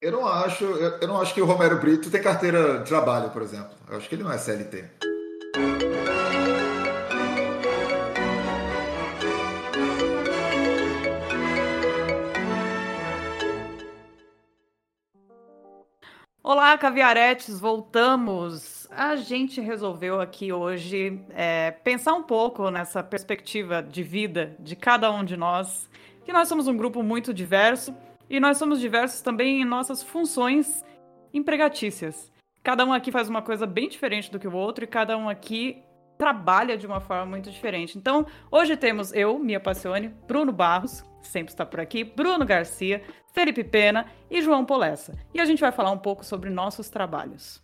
Eu não acho, eu, eu não acho que o Romero Brito tem carteira de trabalho, por exemplo. Eu acho que ele não é CLT. Olá, caviaretes, voltamos. A gente resolveu aqui hoje é, pensar um pouco nessa perspectiva de vida de cada um de nós, que nós somos um grupo muito diverso e nós somos diversos também em nossas funções empregatícias. Cada um aqui faz uma coisa bem diferente do que o outro e cada um aqui trabalha de uma forma muito diferente. Então, hoje temos eu, Mia Passione, Bruno Barros, sempre está por aqui, Bruno Garcia, Felipe Pena e João Polessa. E a gente vai falar um pouco sobre nossos trabalhos.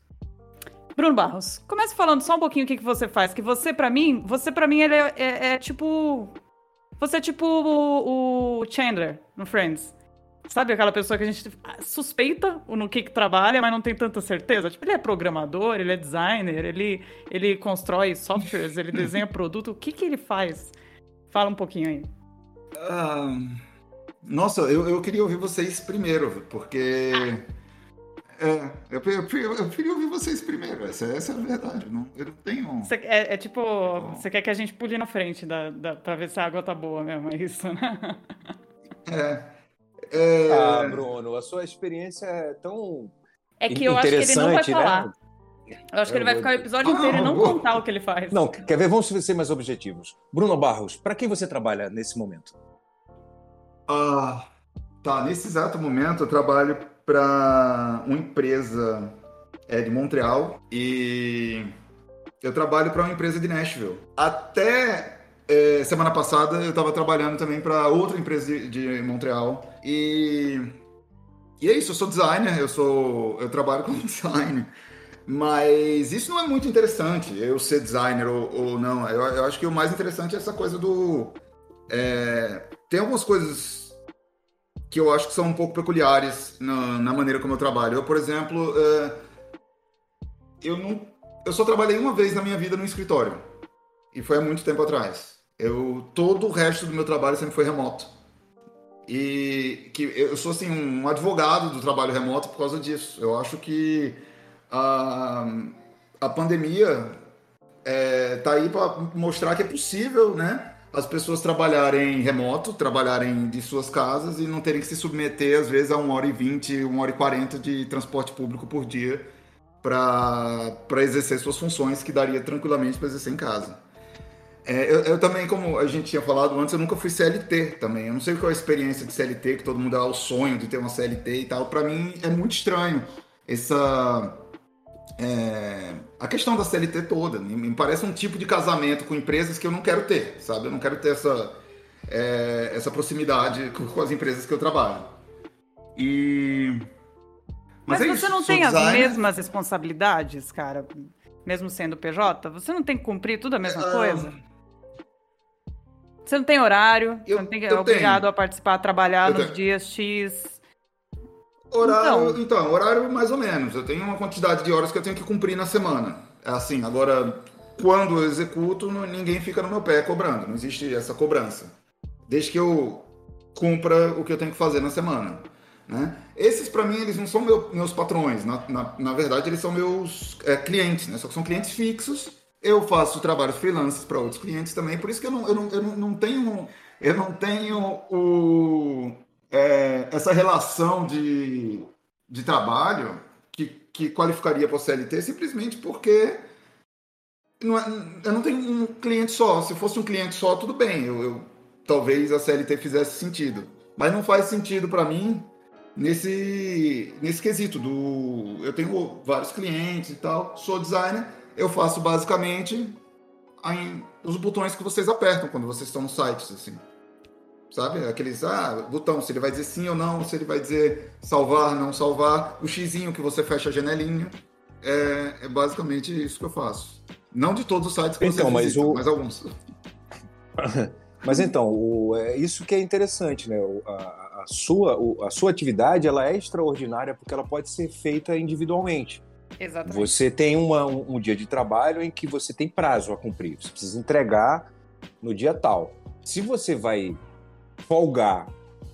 Bruno Barros, comece falando só um pouquinho o que, que você faz. Que você, para mim, você para mim ele é, é, é, tipo, você é tipo o, o Chandler no Friends. Sabe aquela pessoa que a gente suspeita no que, que trabalha, mas não tem tanta certeza? Tipo, ele é programador, ele é designer, ele, ele constrói softwares, ele desenha produto. O que, que ele faz? Fala um pouquinho aí. Uh, nossa, eu, eu queria ouvir vocês primeiro, porque. É, eu, eu, eu, queria ouvir vocês primeiro, essa, essa é a verdade. Não, eu não tenho. Cê, é, é, tipo, você quer que a gente pule na frente da, da, pra ver se a água tá boa mesmo, é isso, né? É. É... Ah, Bruno, a sua experiência é tão. É que eu acho que ele não vai falar. Né? Eu acho que ele vai ficar o episódio inteiro e não contar o que ele faz. Não, quer ver? Vamos ser mais objetivos. Bruno Barros, para quem você trabalha nesse momento? Ah, tá. Nesse exato momento eu trabalho para uma empresa é, de Montreal e eu trabalho para uma empresa de Nashville. Até é, semana passada eu estava trabalhando também para outra empresa de, de, Montreal e e é isso. Eu sou designer, eu sou eu trabalho com design, mas isso não é muito interessante. Eu ser designer ou, ou não. Eu, eu, acho que o mais interessante é essa coisa do é, tem algumas coisas que eu acho que são um pouco peculiares na, na maneira como eu trabalho. Eu, por exemplo, é, eu não eu só trabalhei uma vez na minha vida no escritório e foi há muito tempo atrás. Eu todo o resto do meu trabalho sempre foi remoto. E que eu sou assim um advogado do trabalho remoto por causa disso. Eu acho que a, a pandemia é, tá aí para mostrar que é possível, né? As pessoas trabalharem remoto, trabalharem de suas casas e não terem que se submeter, às vezes, a uma hora e vinte, uma hora e quarenta de transporte público por dia para exercer suas funções que daria tranquilamente para exercer em casa. É, eu, eu, também, como a gente tinha falado antes, eu nunca fui CLT também. Eu não sei qual é a experiência de CLT, que todo mundo dá o sonho de ter uma CLT e tal. Para mim é muito estranho essa. É, a questão da CLT toda. Me parece um tipo de casamento com empresas que eu não quero ter, sabe? Eu não quero ter essa, é, essa proximidade com as empresas que eu trabalho. E. Mas, Mas é você isso, não tem designer... as mesmas responsabilidades, cara? Mesmo sendo PJ? Você não tem que cumprir tudo a mesma coisa? Você não tem horário, eu, você não tem, é obrigado tenho. a participar, a trabalhar eu nos tenho. dias X. Horário, então. então, horário mais ou menos. Eu tenho uma quantidade de horas que eu tenho que cumprir na semana. É assim, agora, quando eu executo, ninguém fica no meu pé cobrando. Não existe essa cobrança. Desde que eu cumpra o que eu tenho que fazer na semana. Né? Esses, para mim, eles não são meu, meus patrões. Na, na, na, verdade, eles são meus é, clientes, né? Só que são clientes fixos eu faço trabalhos freelancers para outros clientes também, por isso que eu não, eu não, eu não tenho, eu não tenho o, é, essa relação de, de trabalho que, que qualificaria para o CLT simplesmente porque não é, eu não tenho um cliente só. Se fosse um cliente só, tudo bem, eu, eu talvez a CLT fizesse sentido. Mas não faz sentido para mim nesse, nesse quesito do. Eu tenho vários clientes e tal, sou designer eu faço basicamente os botões que vocês apertam quando vocês estão no site, assim. Sabe? Aqueles, ah, botão, se ele vai dizer sim ou não, se ele vai dizer salvar, não salvar, o xizinho que você fecha a janelinha. É, é basicamente isso que eu faço. Não de todos os sites que então, mas visitam, o... mas alguns. mas então, o, é isso que é interessante, né? O, a, a, sua, o, a sua atividade ela é extraordinária porque ela pode ser feita individualmente. Exatamente. Você tem uma, um, um, dia de trabalho em que você tem prazo a cumprir. Você precisa entregar no dia tal. Se você vai folgar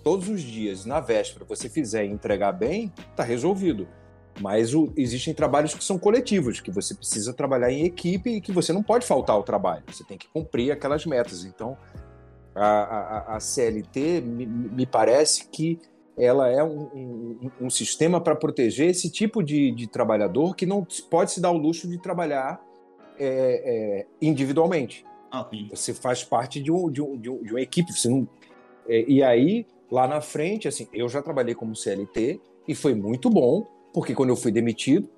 todos os dias, na véspera, você fizer e entregar bem, está resolvido. Mas o, existem trabalhos que são coletivos, que você precisa trabalhar em equipe e que você não pode faltar ao trabalho. Você tem que cumprir aquelas metas. Então, a, a, a CLT me, me, parece que ela é um, um, um sistema para proteger esse tipo de, de, trabalhador que não pode se dar o luxo de trabalhar é, é, individualmente. Ah, você faz parte de, um, de, um, de, uma equipe. Você não, é, e aí, lá na frente, assim, eu já trabalhei como CLT e foi muito bom, porque quando eu fui demitido,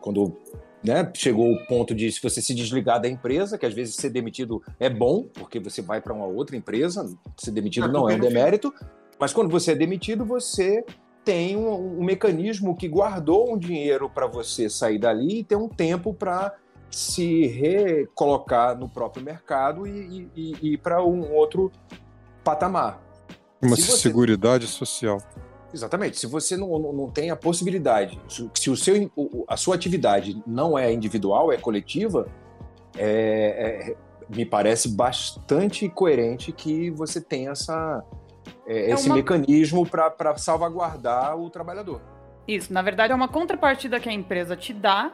quando né, chegou o ponto de se você se desligar da empresa, que às vezes ser demitido é bom, porque você vai para uma outra empresa, ser demitido não, não é um demérito, mas quando você é demitido, você tem um, um mecanismo que guardou um dinheiro para você sair dali e ter um tempo para se recolocar no próprio mercado e, e, e ir para um outro patamar. Uma se você... seguridade social. Exatamente. Se você não, não, não, tem a possibilidade, se o seu, a sua atividade não é individual, é coletiva, é, é, me parece bastante coerente que você tenha essa, é, é esse uma... mecanismo para salvaguardar o trabalhador. Isso, na verdade, é uma contrapartida que a empresa te dá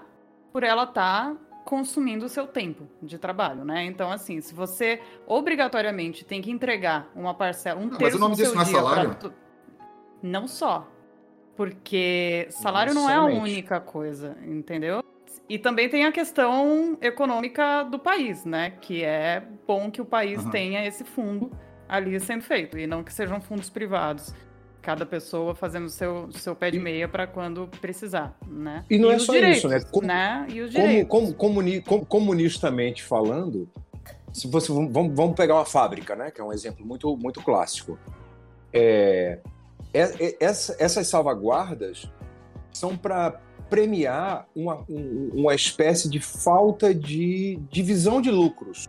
por ela estar tá consumindo o seu tempo de trabalho, né? Então, assim, se você obrigatoriamente tem que entregar uma parcela, um não, terço mas o nome disso não é salário? Pra... Não só. Porque salário não é a única coisa, entendeu? E também tem a questão econômica do país, né? Que é bom que o país uhum. tenha esse fundo ali sendo feito, e não que sejam fundos privados cada pessoa fazendo seu seu pé de meia para quando precisar, né? E não e é só direitos, isso, né? Com, né? E os direitos. Como, comuni, comunistamente falando, se você vamos, vamos pegar uma fábrica, né? Que é um exemplo muito muito clássico. É, é, é essa, essas salvaguardas são para premiar uma, uma espécie de falta de divisão de lucros.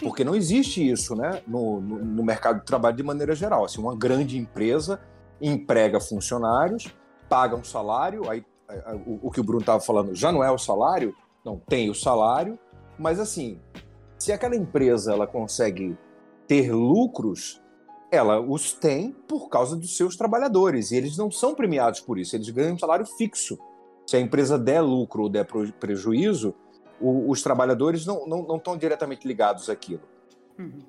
Porque não existe isso né, no, no, no, mercado de trabalho de maneira geral. Assim, uma grande empresa emprega funcionários, paga um salário, aí o, o que o Bruno estava falando já não é o salário, não tem o salário, mas assim, se aquela empresa ela consegue ter lucros, ela os tem por causa dos seus trabalhadores, e eles não são premiados por isso, eles ganham um salário fixo. Se a empresa der lucro ou der prejuízo, o, os trabalhadores não, não, não estão diretamente ligados àquilo. Uhum.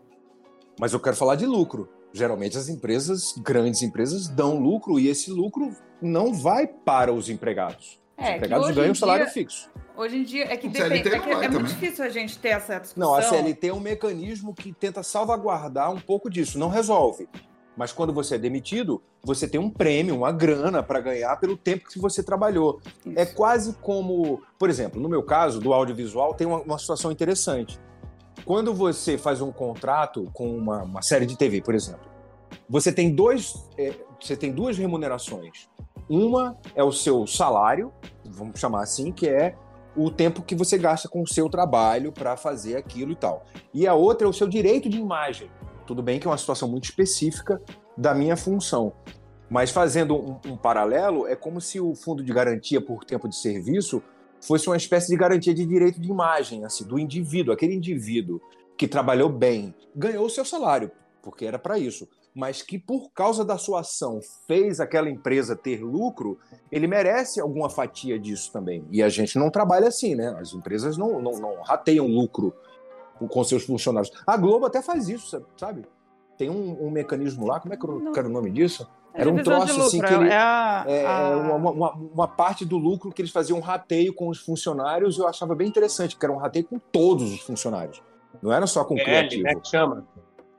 Mas eu quero falar de lucro. Geralmente as empresas, grandes empresas, dão lucro e esse lucro não vai para os empregados. É, os empregados ganham um salário dia, fixo. Hoje em dia é que, depende, é, que é muito difícil a gente ter essa discussão. Não, a CLT é um mecanismo que tenta salvaguardar um pouco disso. Não resolve, mas quando você é demitido, você tem um prêmio, uma grana para ganhar pelo tempo que você trabalhou. Isso. É quase como, por exemplo, no meu caso, do audiovisual, tem uma, uma situação interessante. Quando você faz um contrato com uma, uma série de TV, por exemplo, você tem dois, é, você tem duas remunerações. Uma é o seu salário, vamos chamar assim, que é o tempo que você gasta com o seu trabalho para fazer aquilo e tal. E a outra é o seu direito de imagem, tudo bem que é uma situação muito específica da minha função. Mas fazendo um, um, paralelo, é como se o fundo de garantia por tempo de serviço fosse uma espécie de garantia de direito de imagem, assim, do indivíduo. Aquele indivíduo que trabalhou bem, ganhou o seu salário, porque era para isso, mas que por causa da sua ação fez aquela empresa ter lucro, ele merece alguma fatia disso também. E a gente não trabalha assim, né? As empresas não, não, não rateiam lucro com seus funcionários. A Globo até faz isso, sabe? Tem um, um mecanismo lá, como é que eu quero o nome disso? É Era um troço assim que ele, é, a, é, a... Uma, uma, uma, parte do lucro que eles faziam um rateio com os funcionários, eu achava bem interessante, que era um rateio com todos os funcionários. Não era só com o criativo. Né, chama.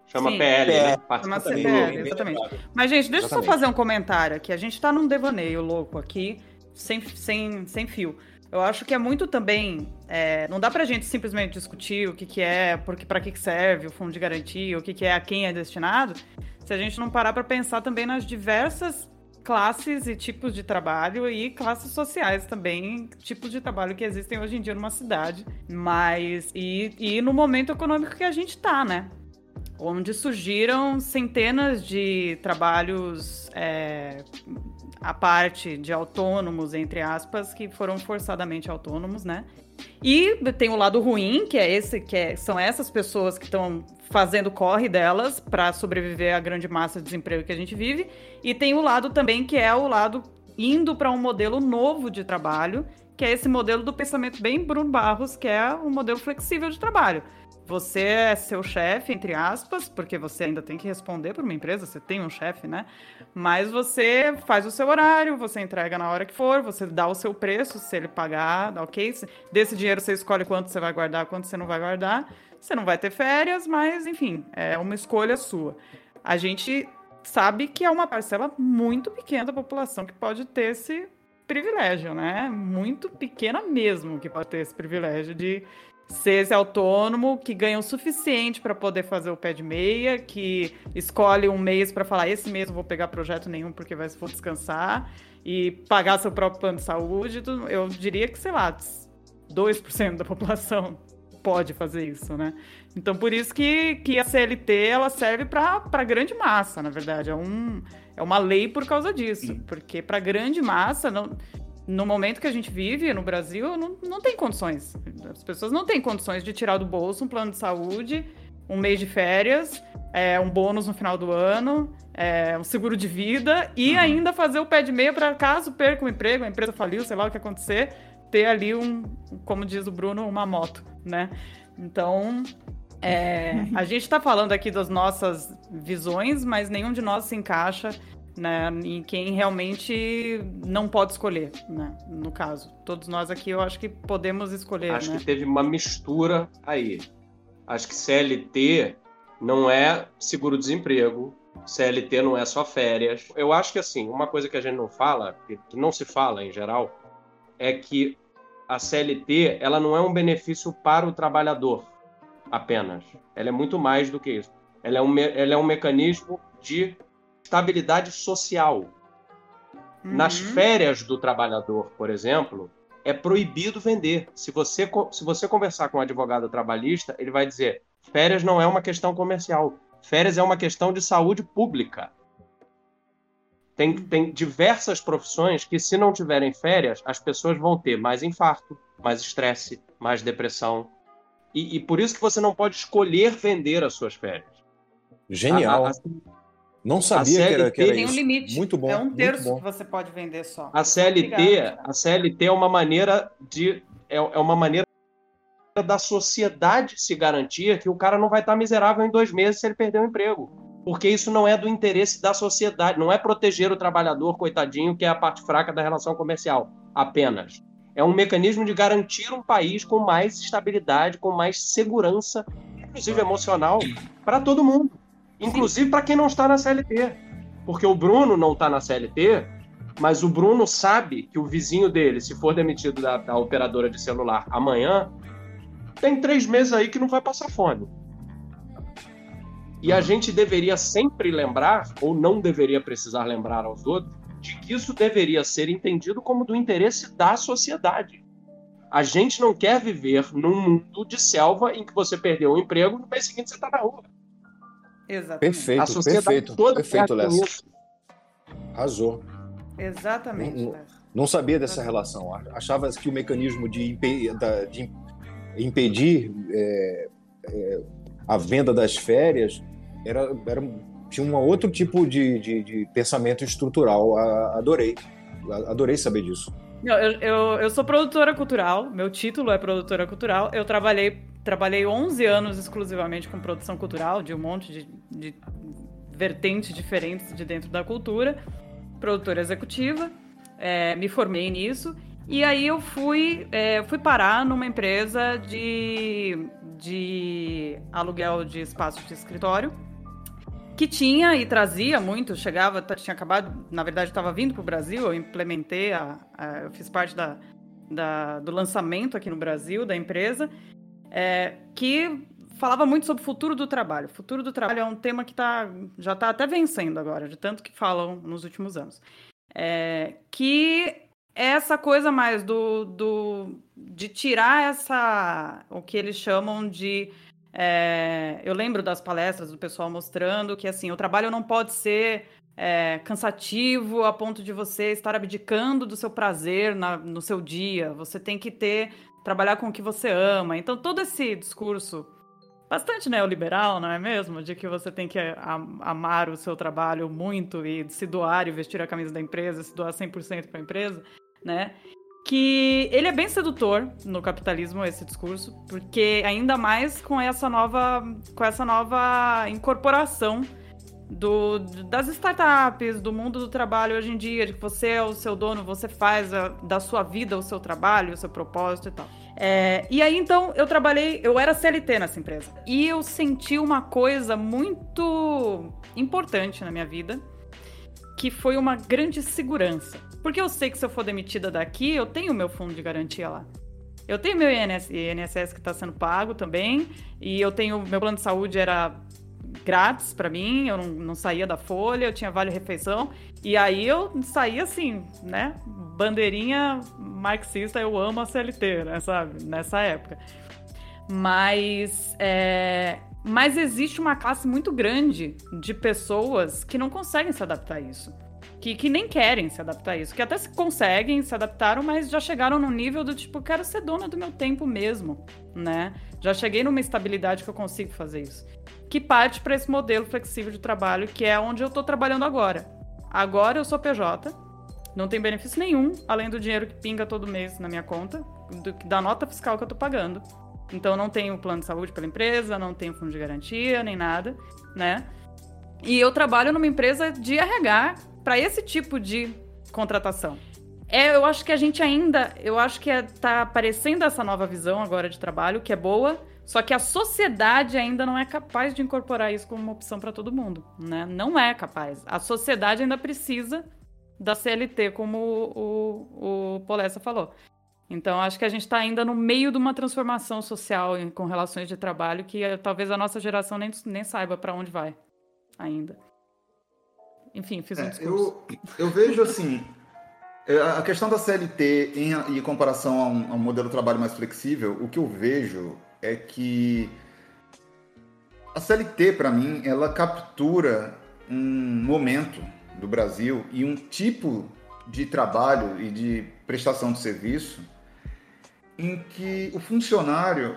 Chama Sim. PL, né? Chama CPL, exatamente. Mas, gente, deixa eu só fazer um comentário aqui. A gente está num devaneio louco aqui, sem, sem, sem fio. Eu acho que é muito também. É, não dá pra gente simplesmente discutir o que, que é, porque para que serve o fundo de garantia, o que, que é a quem é destinado, se a gente não parar para pensar também nas diversas classes e tipos de trabalho e classes sociais também, tipos de trabalho que existem hoje em dia numa cidade, mas e, e no momento econômico que a gente tá, né? Onde surgiram centenas de trabalhos é, a parte de autônomos, entre aspas, que foram forçadamente autônomos, né? E tem o lado ruim, que é esse, que é, são essas pessoas que estão fazendo corre delas para sobreviver à grande massa de desemprego que a gente vive. E tem o lado também que é o lado indo para um modelo novo de trabalho, que é esse modelo do pensamento bem Bruno Barros, que é um modelo flexível de trabalho. Você é seu chefe, entre aspas, porque você ainda tem que responder por uma empresa, você tem um chefe, né? Mas você faz o seu horário, você entrega na hora que for, você dá o seu preço, se ele pagar, ok? Desse dinheiro você escolhe quanto você vai guardar, quanto você não vai guardar. Você não vai ter férias, mas enfim, é uma escolha sua. A gente sabe que é uma parcela muito pequena da população que pode ter esse privilégio, né? Muito pequena mesmo que pode ter esse privilégio de ser esse autônomo que ganha o suficiente para poder fazer o pé de meia, que escolhe um mês para falar esse mês não vou pegar projeto nenhum porque vai vou descansar e pagar seu próprio plano de saúde, eu diria que sei lá, 2% da população pode fazer isso, né? Então por isso que, que a CLT ela serve para a grande massa, na verdade, é um é uma lei por causa disso, porque para grande massa não no momento que a gente vive no Brasil, não, não tem condições. As pessoas não têm condições de tirar do bolso um plano de saúde, um mês de férias, é, um bônus no final do ano, é, um seguro de vida e uhum. ainda fazer o pé de meia para caso perca o emprego, a empresa faliu, sei lá o que acontecer, ter ali um, como diz o Bruno, uma moto, né? Então, é, a gente está falando aqui das nossas visões, mas nenhum de nós se encaixa né, em quem realmente não pode escolher, né, no caso. Todos nós aqui eu acho que podemos escolher. Acho né? que teve uma mistura aí. Acho que CLT não é seguro-desemprego, CLT não é só férias. Eu acho que assim, uma coisa que a gente não fala, que não se fala em geral, é que a CLT ela não é um benefício para o trabalhador apenas. Ela é muito mais do que isso. Ela é um, ela é um mecanismo de estabilidade social. Uhum. Nas férias do trabalhador, por exemplo, é proibido vender. Se você, se você conversar com um advogado trabalhista, ele vai dizer: férias não é uma questão comercial, férias é uma questão de saúde pública. Tem, tem diversas profissões que, se não tiverem férias, as pessoas vão ter mais infarto, mais estresse, mais depressão. E, e por isso que você não pode escolher vender as suas férias. Genial. A, a, não sabia que era, que era tem isso. um limite. Muito bom. É um terço que você pode vender só. A CLT, a CLT é uma maneira de é, é uma maneira da sociedade se garantir que o cara não vai estar miserável em dois meses se ele perder o emprego. Porque isso não é do interesse da sociedade, não é proteger o trabalhador, coitadinho, que é a parte fraca da relação comercial, apenas. É um mecanismo de garantir um país com mais estabilidade, com mais segurança, inclusive emocional, para todo mundo inclusive para quem não está na CLT. Porque o Bruno não está na CLT, mas o Bruno sabe que o vizinho dele, se for demitido da, da operadora de celular amanhã, tem três meses aí que não vai passar fome. E a gente deveria sempre lembrar, ou não deveria precisar lembrar aos outros, de que isso deveria ser entendido como do interesse da sociedade. A gente não quer viver num mundo de selva em que você perdeu o emprego e no mês seguinte você está na rua. Exatamente. Perfeito, perfeito. Toda perfeito, Léo. Arrasou. Exatamente. Não, não, sabia dessa relação. Achava que o mecanismo de, impe de impedir é, é, a venda das férias era, era, tinha um outro tipo de, de, de pensamento estrutural. Adorei. Adorei saber disso. Eu, eu, eu, sou produtora cultural, meu título é produtora cultural. Eu trabalhei trabalhei 11 anos exclusivamente com produção cultural, de um monte de, de vertentes diferentes de dentro da cultura, produtora executiva, é, me formei nisso. E aí eu fui, é, fui parar numa empresa de, de aluguel de espaço de escritório, que tinha e trazia muito, chegava, tinha acabado, na verdade estava vindo para o Brasil, eu implementei, a, a, eu fiz parte da, da, do lançamento aqui no Brasil da empresa, é, que falava muito sobre o futuro do trabalho. O futuro do trabalho é um tema que tá, já está até vencendo agora, de tanto que falam nos últimos anos. É, que é essa coisa mais do, do de tirar essa o que eles chamam de é, eu lembro das palestras do pessoal mostrando que assim o trabalho não pode ser é, cansativo a ponto de você estar abdicando do seu prazer na, no seu dia. Você tem que ter trabalhar com o que você ama. Então todo esse discurso bastante neoliberal, não é mesmo? De que você tem que amar o seu trabalho muito e se doar e vestir a camisa da empresa, se doar 100% para a empresa, né? Que ele é bem sedutor no capitalismo esse discurso, porque ainda mais com essa nova com essa nova incorporação do, das startups, do mundo do trabalho hoje em dia, de que você é o seu dono, você faz a, da sua vida o seu trabalho, o seu propósito e tal. É, e aí, então, eu trabalhei, eu era CLT nessa empresa. E eu senti uma coisa muito importante na minha vida, que foi uma grande segurança. Porque eu sei que se eu for demitida daqui, eu tenho meu fundo de garantia lá. Eu tenho meu INSS, INSS que está sendo pago também, e eu tenho meu plano de saúde era grátis para mim, eu não, não, saía da folha, eu tinha vale refeição. E aí eu saía assim, né? Bandeirinha marxista, eu amo a CLT, né, sabe? Nessa época. Mas, é... Mas existe uma classe muito grande de pessoas que não conseguem se adaptar a isso. Que, que nem querem se adaptar a isso. Que até se conseguem, se adaptaram, mas já chegaram no nível do tipo, quero ser dona do meu tempo mesmo, né? Já cheguei numa estabilidade que eu consigo fazer isso que parte para esse modelo flexível de trabalho, que é onde eu estou trabalhando agora. Agora eu sou PJ, não tem benefício nenhum, além do dinheiro que pinga todo mês na minha conta, do, da nota fiscal que eu estou pagando. Então não tenho plano de saúde pela empresa, não tenho fundo de garantia, nem nada, né? E eu trabalho numa empresa de RH para esse tipo de contratação. É, eu acho que a gente ainda, eu acho que é, aparecendo essa nova visão agora de trabalho, que é boa, só que a sociedade ainda não é capaz de incorporar isso como uma opção para todo mundo, né? Não é capaz. A sociedade ainda precisa da CLT, como o, o, o Polessa falou. Então, acho que a gente está ainda no meio de uma transformação social com relações de trabalho que eh, talvez a nossa geração nem, nem saiba para onde vai ainda. Enfim, fiz um é, discurso. Eu, eu vejo assim, é, a questão da CLT em, em comparação a um, a um modelo de trabalho mais flexível, o que eu vejo é que a CLT, para mim, ela captura um momento do Brasil e um tipo de trabalho e de prestação de serviço em que o funcionário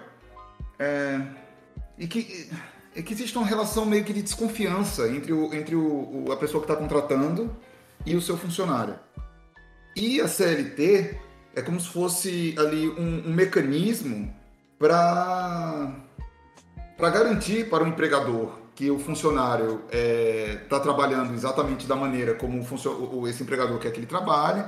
é, e que, é que existe uma relação meio que de desconfiança entre, o, entre o, a pessoa que está contratando e o seu funcionário. E a CLT é como se fosse ali um, um mecanismo para garantir para o empregador que o funcionário está é, tá trabalhando exatamente da maneira como o esse empregador quer que ele trabalhe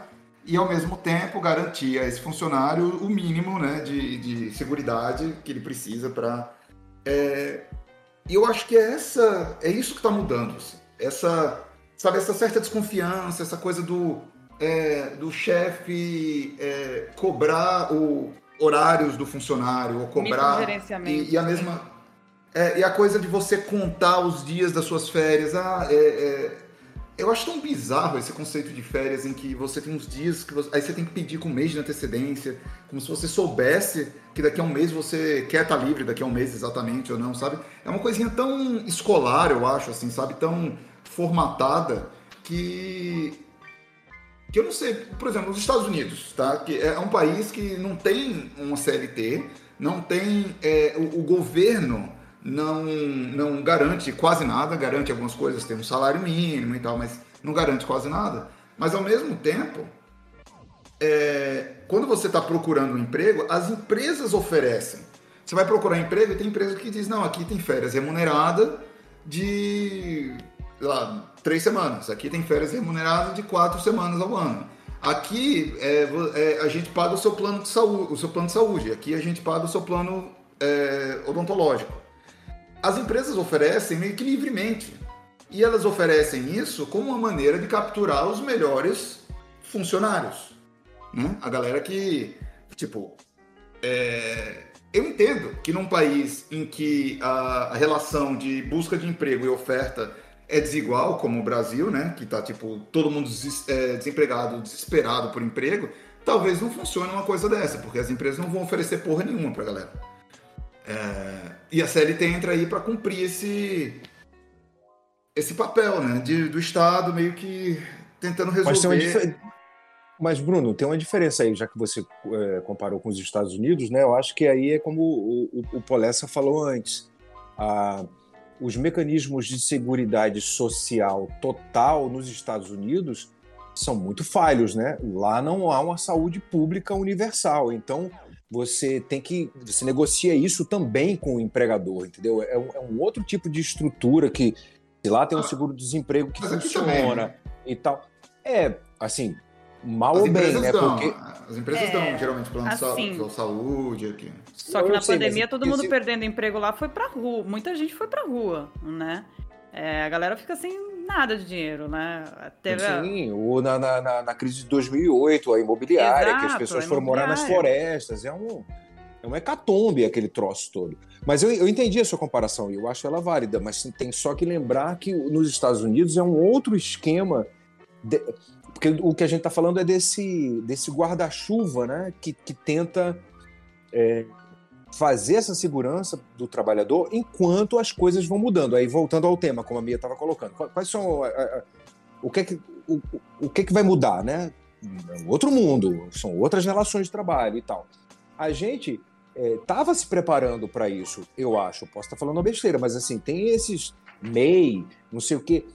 e, ao mesmo tempo, garantir a esse funcionário o mínimo né, de, de segurança que ele precisa para... É, e eu acho que é, essa, é isso que está mudando. Assim. Essa, sabe, essa certa desconfiança, essa coisa do, é, do chefe é, cobrar o horários do funcionário ou cobrar. E, e, a mesma é, e a coisa de você contar os dias das suas férias ah, é, é, eu acho tão bizarro esse conceito de férias em que você tem uns dias que você, aí você tem que pedir com um mês de antecedência como se você soubesse que daqui a um mês você quer estar livre daqui a um mês exatamente ou não sabe? É uma coisinha tão escolar eu acho assim sabe? Tão formatada que que eu não sei, por exemplo, os Estados Unidos, tá? Que é um país que não tem uma CLT, não tem é, o, o, governo não não garante quase nada, garante algumas coisas, tem um salário mínimo e tal, mas não garante quase nada. Mas ao mesmo tempo, é, quando você está procurando um emprego, as empresas oferecem. Você vai procurar emprego e tem empresa que diz não, aqui tem férias remunerada de lá, três semanas. Aqui tem férias remuneradas de quatro semanas ao ano. Aqui é, é, a gente paga o seu plano de saúde, o seu plano de saúde. Aqui a gente paga o seu plano é, odontológico. As empresas oferecem meio que livremente. E elas oferecem isso como uma maneira de capturar os melhores funcionários. Né? A galera que, tipo, é, eu entendo que num país em que a, a relação de busca de emprego e oferta é desigual, como o Brasil, né? Que tá, tipo, todo mundo des é, desempregado, desesperado por emprego, talvez não funcione uma coisa dessa, porque as empresas não vão oferecer porra nenhuma pra galera. É... E a CLT entra aí para cumprir esse esse papel, né, de, do Estado meio que tentando resolver. Mas, Mas, Bruno, tem uma diferença aí, já que você é, comparou com os Estados Unidos, né? Eu acho que aí é como o, o, o Polessa falou antes. Ah, os mecanismos de segurança social total nos Estados Unidos são muito falhos, né? Lá não há uma saúde pública universal. Então, você tem que. Você negocia isso também com o empregador, entendeu? É um, é um outro tipo de estrutura que. Lá tem um seguro-desemprego que funciona também, né? e tal. É, assim, mal as ou bem, né? Dão, Porque... As empresas é, dão, geralmente, plano assim, de saúde. Aqui. Só que na sei, pandemia todo mundo esse... perdendo emprego lá foi pra rua. Muita gente foi pra rua, né? É, a galera fica sem nada de dinheiro, né? Teve Sim, ou na, na, na, crise de 2008, a imobiliária, Exato, que as pessoas foram morar nas florestas. É um, é um hecatombe aquele troço todo. Mas eu, eu entendi a sua comparação e eu acho ela válida, mas tem só que lembrar que nos Estados Unidos é um outro esquema. De, porque o que a gente está falando é desse, desse guarda-chuva né, que, que tenta é, fazer essa segurança do trabalhador enquanto as coisas vão mudando. Aí, voltando ao tema, como a Mia estava colocando, quais são. A, a, o, que é que, o, o que, é que vai mudar, né? Outro mundo, são outras relações de trabalho e tal. A gente estava é, se preparando para isso, eu acho. Posso estar falando uma besteira, mas assim, tem esses MEI, não sei o quê.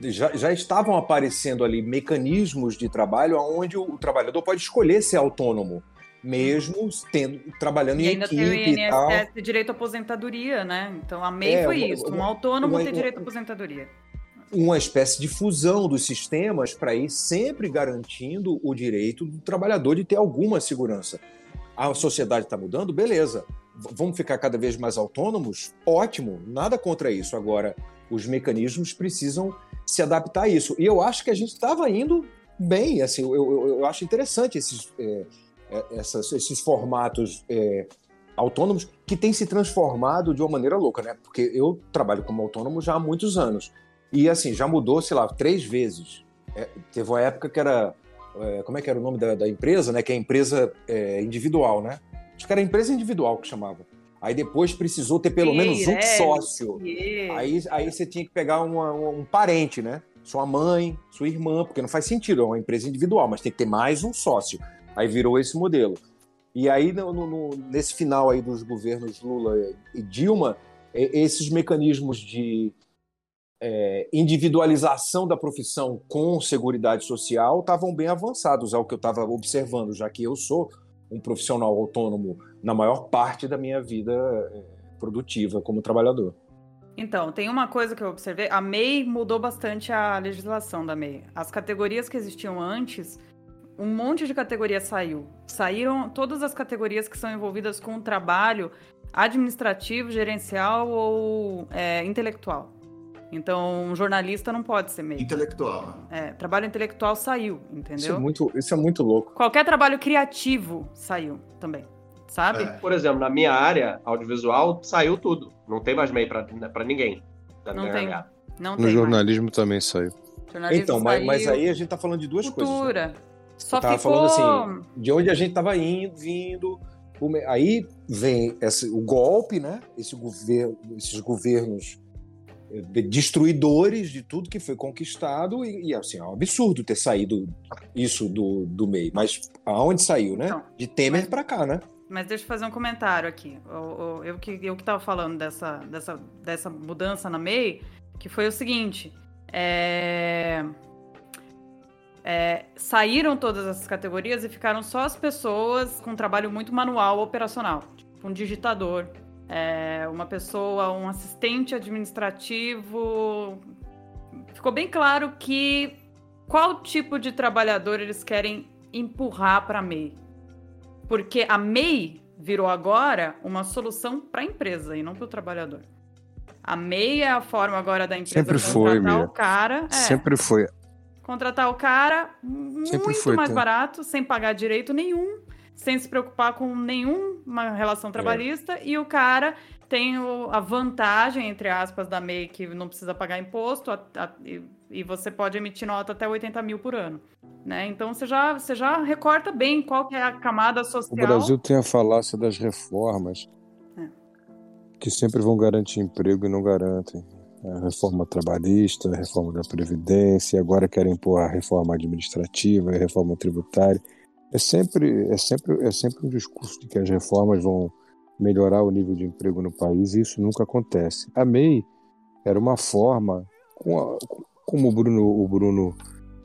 Já, já estavam aparecendo ali mecanismos de trabalho onde o, o trabalhador pode escolher ser autônomo mesmo tendo, trabalhando e em ainda equipe tem o INSS e tal. direito à aposentadoria, né? Então a MEI é, foi uma, isso, um autônomo uma, tem direito à aposentadoria. Uma espécie de fusão dos sistemas para ir sempre garantindo o direito do trabalhador de ter alguma segurança. A sociedade está mudando, beleza. Vamos ficar cada vez mais autônomos? Ótimo, nada contra isso. Agora, os mecanismos precisam se adaptar a isso. E eu acho que a gente estava indo bem, assim, eu, eu, eu acho interessante esses. É, é, essas, esses formatos é, autônomos que têm se transformado de uma maneira louca, né? Porque eu trabalho como autônomo já há muitos anos. E assim, já mudou, sei lá, três vezes. É, teve uma época que era. É, como é que era o nome da, da empresa, né? Que é empresa é, individual, né? Acho que era a empresa individual que chamava. Aí depois precisou ter pelo menos um sócio. Aí, aí você tinha que pegar uma, um parente, né? Sua mãe, sua irmã, porque não faz sentido, é uma empresa individual, mas tem que ter mais um sócio. Aí virou esse modelo. E aí, no, no, nesse final aí dos governos Lula e Dilma, esses mecanismos de é, individualização da profissão com seguridade social estavam bem avançados, é o que eu estava observando, já que eu sou um profissional autônomo na maior parte da minha vida é, produtiva como trabalhador. Então, tem uma coisa que eu observei, a MEI mudou bastante a legislação da MEI. As categorias que existiam antes um monte de categorias saiu. Saíram todas as categorias que são envolvidas com trabalho administrativo, gerencial ou é, intelectual. Então, um jornalista não pode ser meio. Intelectual. É, trabalho intelectual saiu, entendeu? Isso é muito, isso é muito louco. Qualquer trabalho criativo saiu também, sabe? É. Por exemplo, na minha área audiovisual, saiu tudo. Não tem mais MEI para ninguém. Não tem. Não no tem jornalismo mais. também saiu. Jornalismo então, saiu, mas, mas, aí a gente tá falando de duas cultura. coisas. Né? Só eu tava ficou... falando assim, de onde a gente estava indo, vindo. Aí vem esse, o golpe, né? Esse governo, esses governos eh, destruidores de tudo que foi conquistado e, e, assim, é um absurdo ter saído isso do, do meio. Mas aonde saiu, né? Então, de Temer para cá, né? Mas deixa eu fazer um comentário aqui. Eu, eu, eu que eu que estava falando dessa, dessa, dessa mudança na MEI, que foi o seguinte: é é, saíram todas essas categorias e ficaram só as pessoas com trabalho muito manual operacional, tipo um digitador, é, uma pessoa, um assistente administrativo. Ficou bem claro que qual tipo de trabalhador eles querem empurrar para MEI. Porque a MEI virou agora uma solução para a empresa e não para o trabalhador. A MEI é a forma agora da empresa Sempre foi, o cara. É, Sempre foi contratar o cara muito foi, mais barato, sem pagar direito nenhum, sem se preocupar com nenhuma relação é. trabalhista, é. e o cara tem o, a vantagem, entre aspas, da MEI, que não precisa pagar imposto, a, a, e, você pode emitir nota até 80 mil por ano. Né? Então você já, você já recorta bem qual que é a camada social. O Brasil tem a falácia das reformas, é. que sempre vão garantir emprego e não garantem. A reforma trabalhista, a reforma da Previdência, agora querem impor a reforma administrativa, a reforma tributária. É sempre, é, sempre, é sempre um discurso de que as reformas vão melhorar o nível de emprego no país e isso nunca acontece. A MEI era uma forma, como o Bruno, o Bruno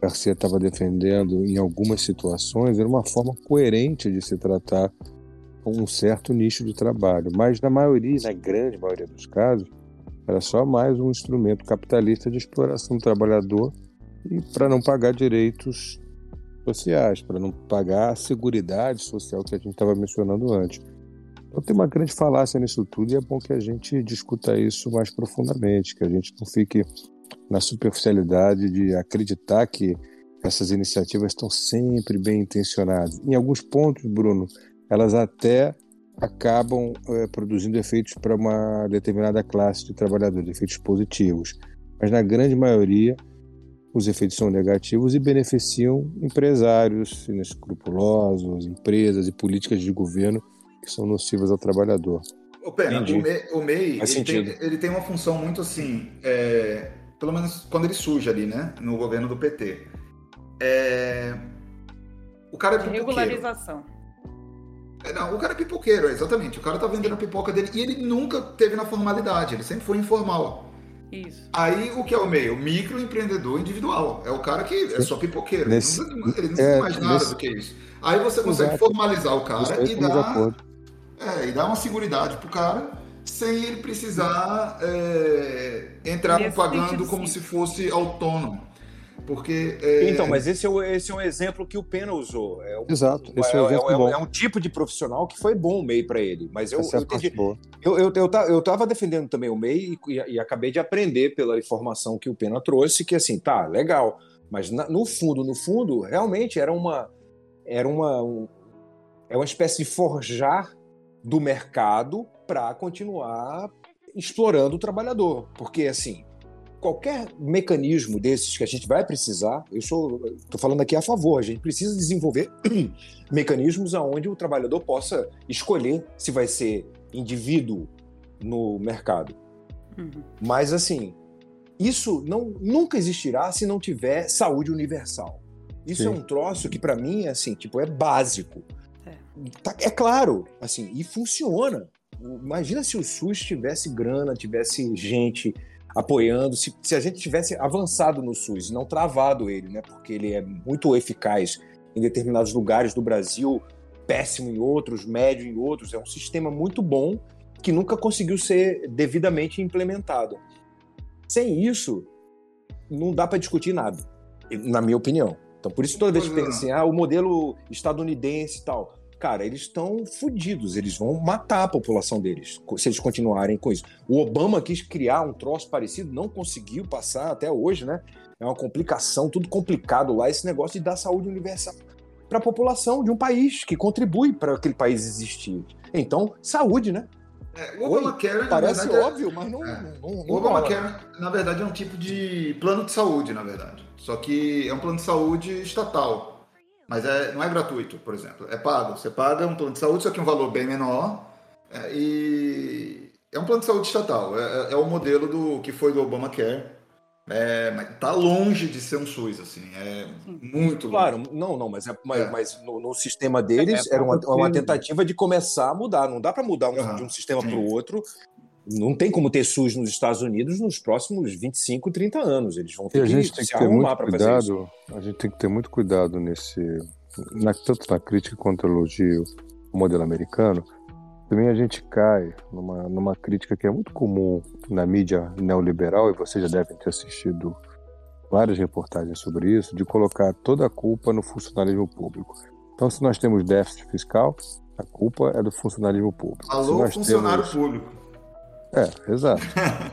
Garcia estava defendendo em algumas situações, era uma forma coerente de se tratar um certo nicho de trabalho, mas na maioria, na grande maioria dos casos, era só mais um instrumento capitalista de exploração do trabalhador e para não pagar direitos sociais, para não pagar a segurança social que a gente estava mencionando antes. Então tem uma grande falácia nisso tudo e é bom que a gente discuta isso mais profundamente, que a gente não fique na superficialidade de acreditar que essas iniciativas estão sempre bem intencionadas. Em alguns pontos, Bruno, elas até acabam é, produzindo efeitos para uma determinada classe de trabalhadores, efeitos positivos. Mas na grande maioria, os efeitos são negativos e beneficiam empresários inescrupulosos, empresas e políticas de governo que são nocivas ao trabalhor. Ô, Pena, o MEI, o MEI ele, tem, ele, tem, uma função muito assim, é, pelo menos quando ele surge ali, né, no governo do PT. É, o cara é pipoqueiro. Regularização. É, não, o cara é pipoqueiro, exatamente. O cara tá vendendo a pipoca dele e ele nunca teve na formalidade, ele sempre foi informal. Isso. Aí o que é o meio? O microempreendedor individual. É o cara que é só pipoqueiro. Nesse, ele não, ele não é, mais nada nesse... do que isso. Aí você consegue Exato. formalizar o cara e dar, é, e dar uma segurança pro cara sem ele precisar é, entrar pagando como se fosse autônomo. Porque. É... Então, mas esse é, o, esse é um exemplo que o Pena usou. É um, Exato. Esse é, é, um é, é, é, um tipo de profissional que foi bom o MEI para ele. Mas eu, eu, entendi, eu, eu, eu, eu tava defendendo também o MEI e, e, e, acabei de aprender pela informação que o Pena trouxe que, assim, tá, legal. Mas na, no fundo, no fundo, realmente era uma. Era uma. Um, é uma espécie de forjar do mercado para continuar explorando o trabalhador. Porque, assim, qualquer mecanismo desses que a gente vai precisar, eu sou, estou falando aqui a favor, a gente precisa desenvolver mecanismos aonde o trabalhador possa escolher se vai ser indivíduo no mercado. Uhum. Mas assim, isso não, nunca existirá se não tiver saúde universal. Isso Sim. é um troço que para mim assim, tipo, é básico. É. Tá, é claro, assim, e funciona. Imagina se o SUS tivesse grana, tivesse gente apoiando. Se, se a gente tivesse avançado no SUS e não travado ele, né, porque ele é muito eficaz em determinados lugares do Brasil, péssimo em outros, médio em outros, é um sistema muito bom que nunca conseguiu ser devidamente implementado. Sem isso, não dá para discutir nada, na minha opinião. Então, por isso, toda vez que pensa assim, ah, o modelo estadunidense e tal, cara, eles estão fodidos, eles vão matar a população deles se eles continuarem com isso. O Obama quis criar um troço parecido, não conseguiu passar até hoje, né? É uma complicação, tudo complicado lá, esse negócio de dar saúde universal para a população de um país que contribui para aquele país existir. Então, saúde, né? É, o Obamacare, parece verdade, é- óbvio, mas não, é. não, não, não O Obamacare, na verdade, é um tipo de plano de saúde, na verdade. Só que é um plano de saúde estatal. Mas é, não é gratuito, por exemplo. É pago. Você paga um plano de saúde, só que um valor bem menor. É, e é um plano de saúde estatal. É, é, é o modelo do que foi do Obamacare. É, mas tá longe de ser um SUS, assim, é muito longe. Claro, não, não, mas, é, mas, é. mas no, no, sistema deles é, era uma, uma, tentativa de começar a mudar. Não dá para mudar um, uhum, de um sistema para o outro não tem como ter SUS nos Estados Unidos nos próximos 25, 30 anos. Eles vão ter a gente que tem que ter muito cuidado. A gente tem que ter muito cuidado nesse, na, tanto na crítica quanto no elogio ao modelo americano. Também a gente cai numa, numa crítica que é muito comum na mídia neoliberal, e vocês já devem ter assistido várias reportagens sobre isso, de colocar toda a culpa no funcionalismo público. Então, se nós temos déficit fiscal, a culpa é do funcionalismo público. Alô, funcionário temos... público. É, exato.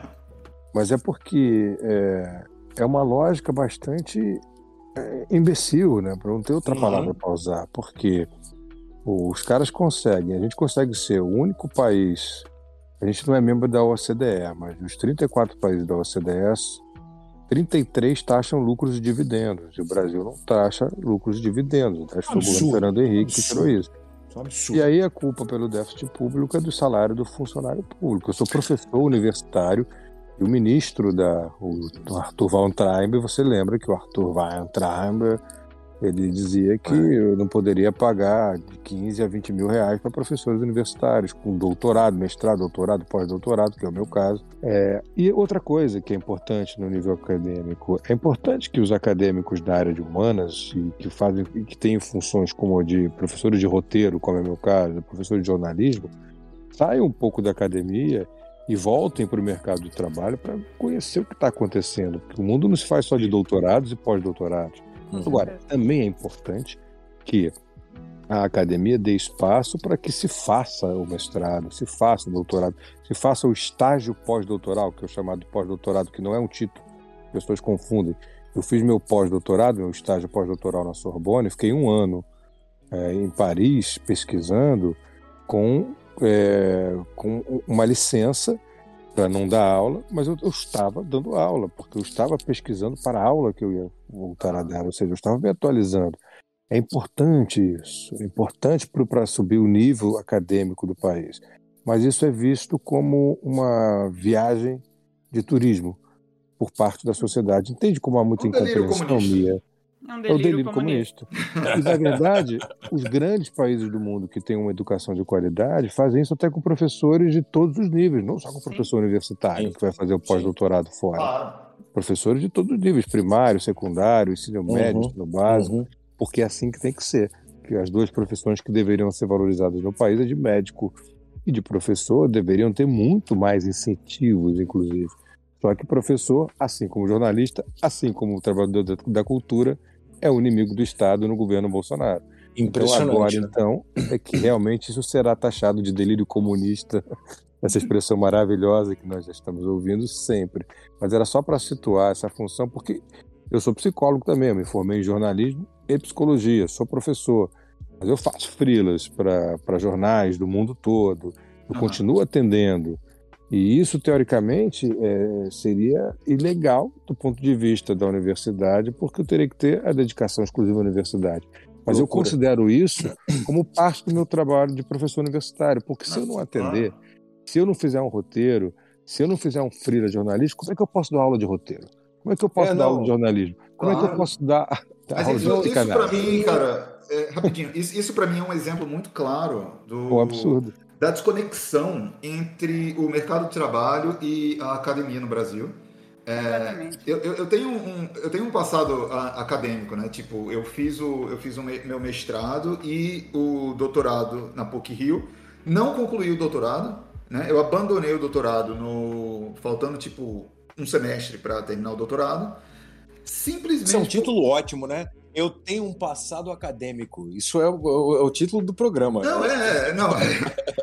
Mas é porque é, é uma lógica bastante é, imbecil, né? Para não ter outra uhum. palavra para usar. Porque os caras conseguem, a gente consegue ser o único país. A gente não é membro da OCDE, mas dos 34 países da OCDE, 33 taxam lucros e dividendos. E o Brasil não taxa lucros e dividendos. Acho que o Fernando Henrique que tirou isso. É e aí a culpa pelo déficit público é do salário do funcionário público. Eu sou professor universitário, E o ministro da, o, do Arthur Weintraub, você lembra que o Arthur Weintraub ele dizia que eu não poderia pagar de 15 a 20 mil reais para professores universitários, com doutorado, mestrado, doutorado, pós-doutorado, que é o meu caso. É, e outra coisa que é importante no nível acadêmico, é importante que os acadêmicos da área de humanas, e que fazem, que têm funções como de professores de roteiro, como é o meu caso, professores de jornalismo, saiam um pouco da academia e voltem para o mercado de trabalho para conhecer o que está acontecendo, porque o mundo não se faz só de doutorados e pós-doutorados. Agora, também é importante que a academia dê espaço para que se faça o mestrado, se faça o doutorado, se faça o estágio pós-doutoral, que é o chamado pós-doutorado, que não é um título, as pessoas confundem. Eu fiz meu pós-doutorado, meu estágio pós-doutoral na Sorbonne, fiquei um ano é, em Paris pesquisando com, é, com uma licença para não dar aula, mas eu, eu, estava dando aula, porque eu estava pesquisando para a aula que eu ia voltar a dar, ou seja, eu estava me atualizando. É importante isso, é importante para subir o nível acadêmico do país, mas isso é visto como uma viagem de turismo por parte da sociedade. Entende como há muita incompreensão, Mia? É, um delírio, é o delírio comunista. comunista. E, na verdade, os grandes países do mundo que têm uma educação de qualidade fazem isso até com professores de todos os níveis, não só com o professor universitário Sim. que vai fazer o pós-doutorado fora. Claro. Professores de todos os níveis, primário, secundário, ensino uhum. médio, ensino básico, uhum. porque é assim que tem que ser. Que as duas profissões que deveriam ser valorizadas no país é de médico e de professor deveriam ter muito mais incentivos, inclusive. Só que professor, assim como jornalista, assim como trabalhador da cultura, é o inimigo do Estado no governo Bolsonaro. Impressionante. Então, agora, então, é que realmente isso será taxado de delírio comunista, essa expressão maravilhosa que nós já estamos ouvindo sempre. Mas era só para situar essa função, porque eu sou psicólogo também, eu me formei em jornalismo e psicologia, sou professor, mas eu faço frilas para jornais do mundo todo, eu uhum. continuo atendendo. E isso, teoricamente, é, seria ilegal do ponto de vista da universidade, porque eu teria que ter a dedicação exclusiva à universidade. Mas Loucura. eu considero isso como parte do meu trabalho de professor universitário, porque se eu não atender, se eu não fizer um roteiro, se eu não fizer um freela jornalístico, como é que eu posso dar aula de roteiro? Como é que eu posso é, dar aula de jornalismo? Como claro. é que eu posso dar, dar aula de Isso para mim, cara, é, rapidinho, isso, isso para mim é um exemplo muito claro do. Um absurdo da desconexão entre o mercado de trabalho e a academia no Brasil. É, eu, eu, tenho um, eu tenho um passado acadêmico, né? Tipo, eu fiz o, eu fiz o meu mestrado e o doutorado na PUC Rio. Não concluí o doutorado, né? Eu abandonei o doutorado no faltando tipo um semestre para terminar o doutorado. Simplesmente. Isso é um título ótimo, né? Eu tenho um passado acadêmico. Isso é o, é o título do programa. Não, é, é não.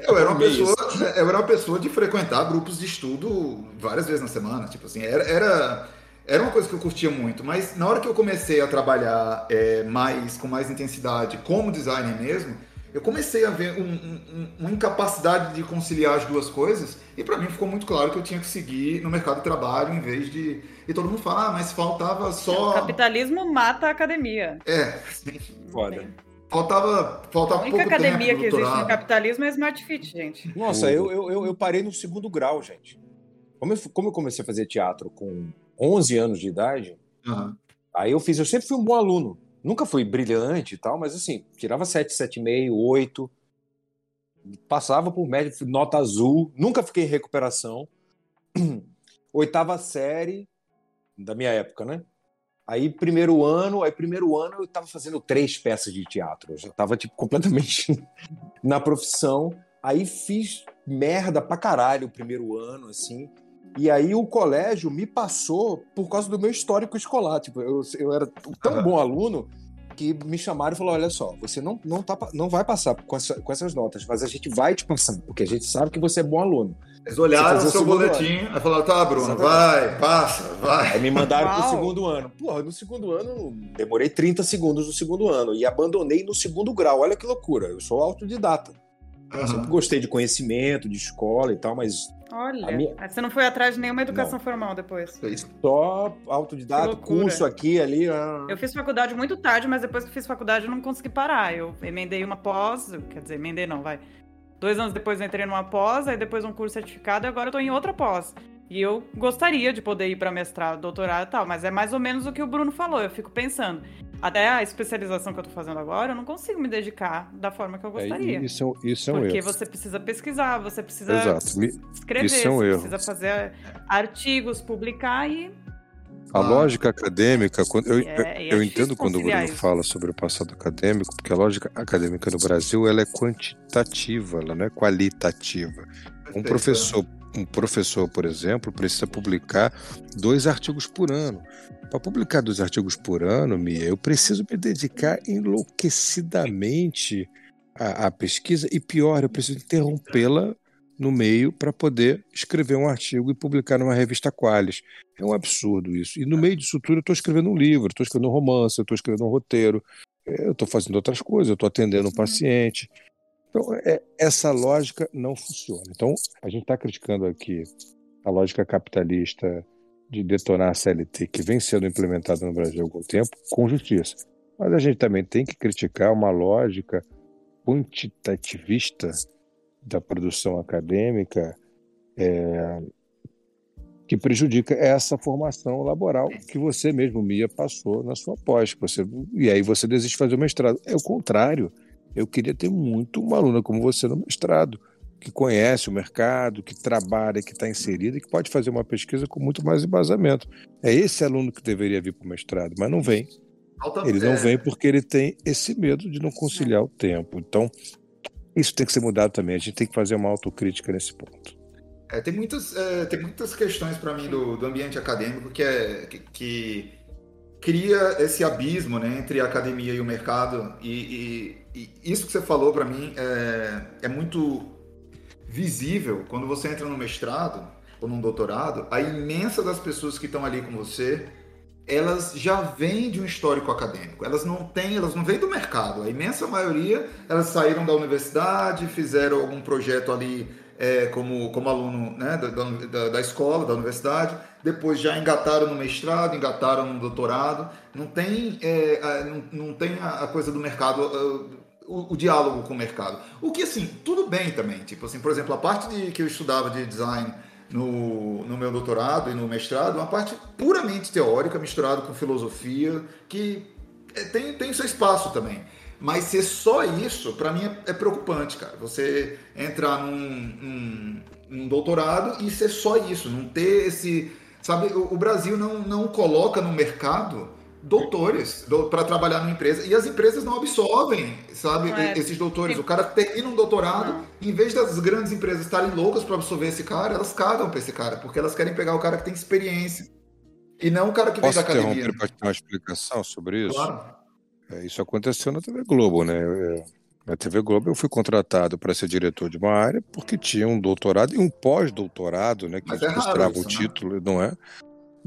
Eu era uma pessoa, eu era uma pessoa de frequentar grupos de estudo várias vezes na semana. Tipo assim, era, era, era uma coisa que eu curtia muito. Mas na hora que eu comecei a trabalhar é, mais, com mais intensidade, como designer mesmo, eu comecei a ver um, um, uma incapacidade de conciliar as duas coisas e para mim ficou muito claro que eu tinha que seguir no mercado de trabalho em vez de e todo mundo fala ah, mas faltava só o capitalismo mata a academia. É foda. Faltava faltava a única pouco academia que existe no capitalismo é Smart Fit gente. Nossa eu, eu, eu parei no segundo grau gente. Como eu, como eu comecei a fazer teatro com 11 anos de idade uhum. aí eu fiz eu sempre fui um bom aluno Nunca fui brilhante e tal, mas assim, tirava 7, 7,5, 8. Passava por média, nota azul. Nunca fiquei em recuperação. Oitava série da minha época, né? Aí, primeiro ano, aí primeiro ano eu tava fazendo três peças de teatro. Eu já tava, tipo, completamente na profissão. Aí fiz merda pra caralho o primeiro ano, assim. E aí o colégio me passou por causa do meu histórico escolar. Tipo, eu, eu era tão bom aluno que me chamaram e falaram: olha só, você não, não, tá, não vai passar com, essa, com essas notas, mas a gente vai te passar, porque a gente sabe que você é bom aluno. Eles olharam o seu boletim e falaram: tá, Bruno, vai, passa, vai. Aí me mandaram Uau. pro segundo ano. Porra, no segundo ano, demorei 30 segundos no segundo ano e abandonei no segundo grau. Olha que loucura, eu sou autodidata. Uhum. Sempre gostei de conhecimento, de escola e tal, mas Olha, minha... você não foi atrás de nenhuma educação não. formal depois? Só autodidata, curso aqui, ali. Ah. Eu fiz faculdade muito tarde, mas depois que fiz faculdade eu não consegui parar. Eu emendei uma pós, quer dizer, emendei não, vai. Dois anos depois eu entrei numa pós, aí depois um curso certificado e agora eu tô em outra pós. E eu gostaria de poder ir para mestrado, doutorado e tal, mas é mais ou menos o que o Bruno falou. Eu fico pensando, até a especialização que eu tô fazendo agora, eu não consigo me dedicar da forma que eu gostaria. É, isso, isso é um porque erro. você precisa pesquisar, você precisa Exato. Escrever, isso é um você erro. precisa fazer artigos, publicar e. A Ah. lógica acadêmica, quando, eu, é, é eu difícil entendo quando o Bruno isso. fala sobre o passado acadêmico, porque a lógica acadêmica no Brasil ela é quantitativa, ela não é qualitativa. Um professor, um professor, por exemplo, precisa publicar dois artigos por ano. Para publicar dois artigos por ano, Mia, eu preciso me dedicar enlouquecidamente à, à pesquisa e pior, eu preciso interrompê-la no meio para poder escrever um artigo e publicar numa revista Qualis. É um absurdo isso. E no meio disso tudo eu estou escrevendo um livro, estou escrevendo um romance, estou escrevendo um roteiro, eu estou fazendo outras coisas, eu estou atendendo um paciente. Então, é- essa lógica não funciona. Então, a gente está criticando aqui a lógica capitalista de detonar a CLT, que vem sendo implementada no Brasil há algum tempo, com justiça. Mas a gente também tem que criticar uma lógica quantitativista da produção acadêmica é, que prejudica essa formação laboral que você mesmo, Mia, passou na sua pós. Você, e aí você desiste de fazer o mestrado. É o contrário. Eu queria ter muito uma aluna como você no mestrado, que conhece o mercado, que trabalha, que está inserida e que pode fazer uma pesquisa com muito mais embasamento. É esse aluno que deveria vir para o mestrado, mas não vem. Ele não vem porque ele tem esse medo de não conciliar o tempo. Então, isso tem que ser mudado também. A gente tem que fazer uma autocrítica nesse ponto. É, tem, muitas, é, tem muitas questões para mim do, do ambiente acadêmico que, é, que, que cria esse abismo né, entre a academia e o mercado. E, e- isso que você falou para mim é, é muito visível quando você entra no mestrado ou num doutorado. A imensa das pessoas que estão ali com você, elas já vêm de um histórico acadêmico. Elas não têm, elas não vêm do mercado. A imensa maioria, elas saíram da universidade, fizeram algum projeto ali é, como, como aluno né, da, da, da escola, da universidade, depois já engataram no mestrado, engataram no doutorado. Não tem, é, não, não tem a, coisa do mercado, uh, o, o diálogo com o mercado. O que, assim, tudo bem também. Tipo assim, por exemplo, a parte de, que eu estudava de design no, no meu doutorado e no mestrado, uma parte puramente teórica, misturado com filosofia, que é, tem, tem seu espaço também. Mas ser só isso, para mim, é, é preocupante, cara. Você entrar num, num, num doutorado e ser só isso, não ter esse. Sabe, o, o Brasil não, não coloca no mercado doutores para trabalhar numa empresa e as empresas não absorvem, sabe, É, esses doutores. O cara termina um doutorado, Não. em vez das grandes empresas estarem loucas para absorver esse cara, elas cagam para esse cara, porque elas querem pegar o cara que tem experiência e não o cara que vem Posso da academia. interromper para te dar uma explicação sobre isso? Claro. É, isso aconteceu na TV Globo, né? É, Na TV Globo eu fui contratado para ser diretor de uma área porque tinha um doutorado e um pós-doutorado, né? Que Mas é mostrava o né? título, não é?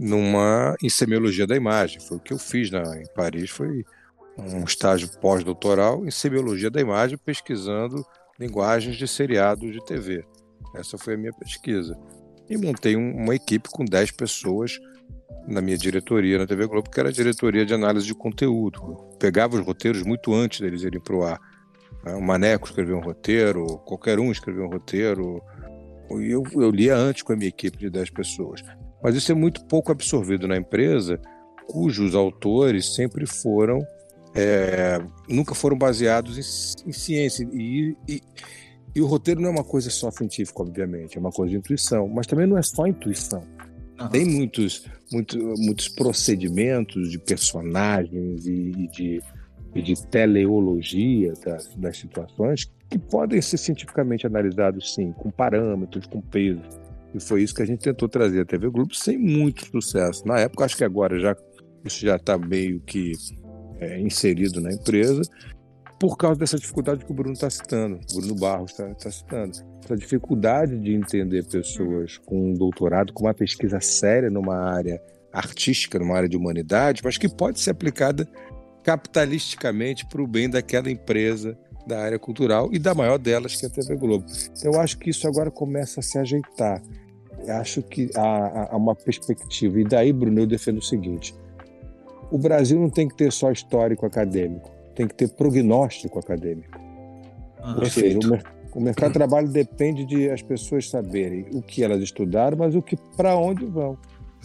Numa em semiologia da imagem. Foi o que eu fiz na, em Paris, foi um estágio pós-doutoral em semiologia da imagem, pesquisando linguagens de seriados de TV. Essa foi a minha pesquisa. E montei um- uma equipe com 10 pessoas na minha diretoria na TV Globo, que era a diretoria de análise de conteúdo. Eu pegava os roteiros muito antes deles irem para o ar. O Maneco escrevia um roteiro, qualquer um escrevia um roteiro. E eu, eu lia antes com a minha equipe de 10 pessoas. Mas isso é muito pouco absorvido na empresa, cujos autores sempre foram. é, nunca foram baseados em, em ciência. E, e, e o roteiro não é uma coisa só científica, obviamente, é uma coisa de intuição. Mas também não é só intuição. Aham. Tem muitos, muito, muitos procedimentos de personagens e, e de, de teleologia das, das situações que podem ser cientificamente analisados, sim, com parâmetros, com peso. E foi isso que a gente tentou trazer à TV Globo sem muito sucesso. Na época, acho que agora já isso já está meio que é, inserido na empresa, por causa dessa dificuldade que o Bruno está citando, o Bruno Barros está citando. Essa dificuldade de entender pessoas com um doutorado, com uma pesquisa séria numa área artística, numa área de humanidade, mas que pode ser aplicada capitalisticamente para o bem daquela empresa da área cultural e da maior delas, que é a TV Globo. Eu acho que isso agora começa a se ajeitar. Acho que há, há- uma perspectiva. E daí, Bruno, eu defendo o seguinte: o Brasil não tem que ter só histórico acadêmico, tem que ter prognóstico acadêmico. Aham. Ou seja, o, O mercado de trabalho depende de as pessoas saberem o que elas estudaram, mas o que para onde vão.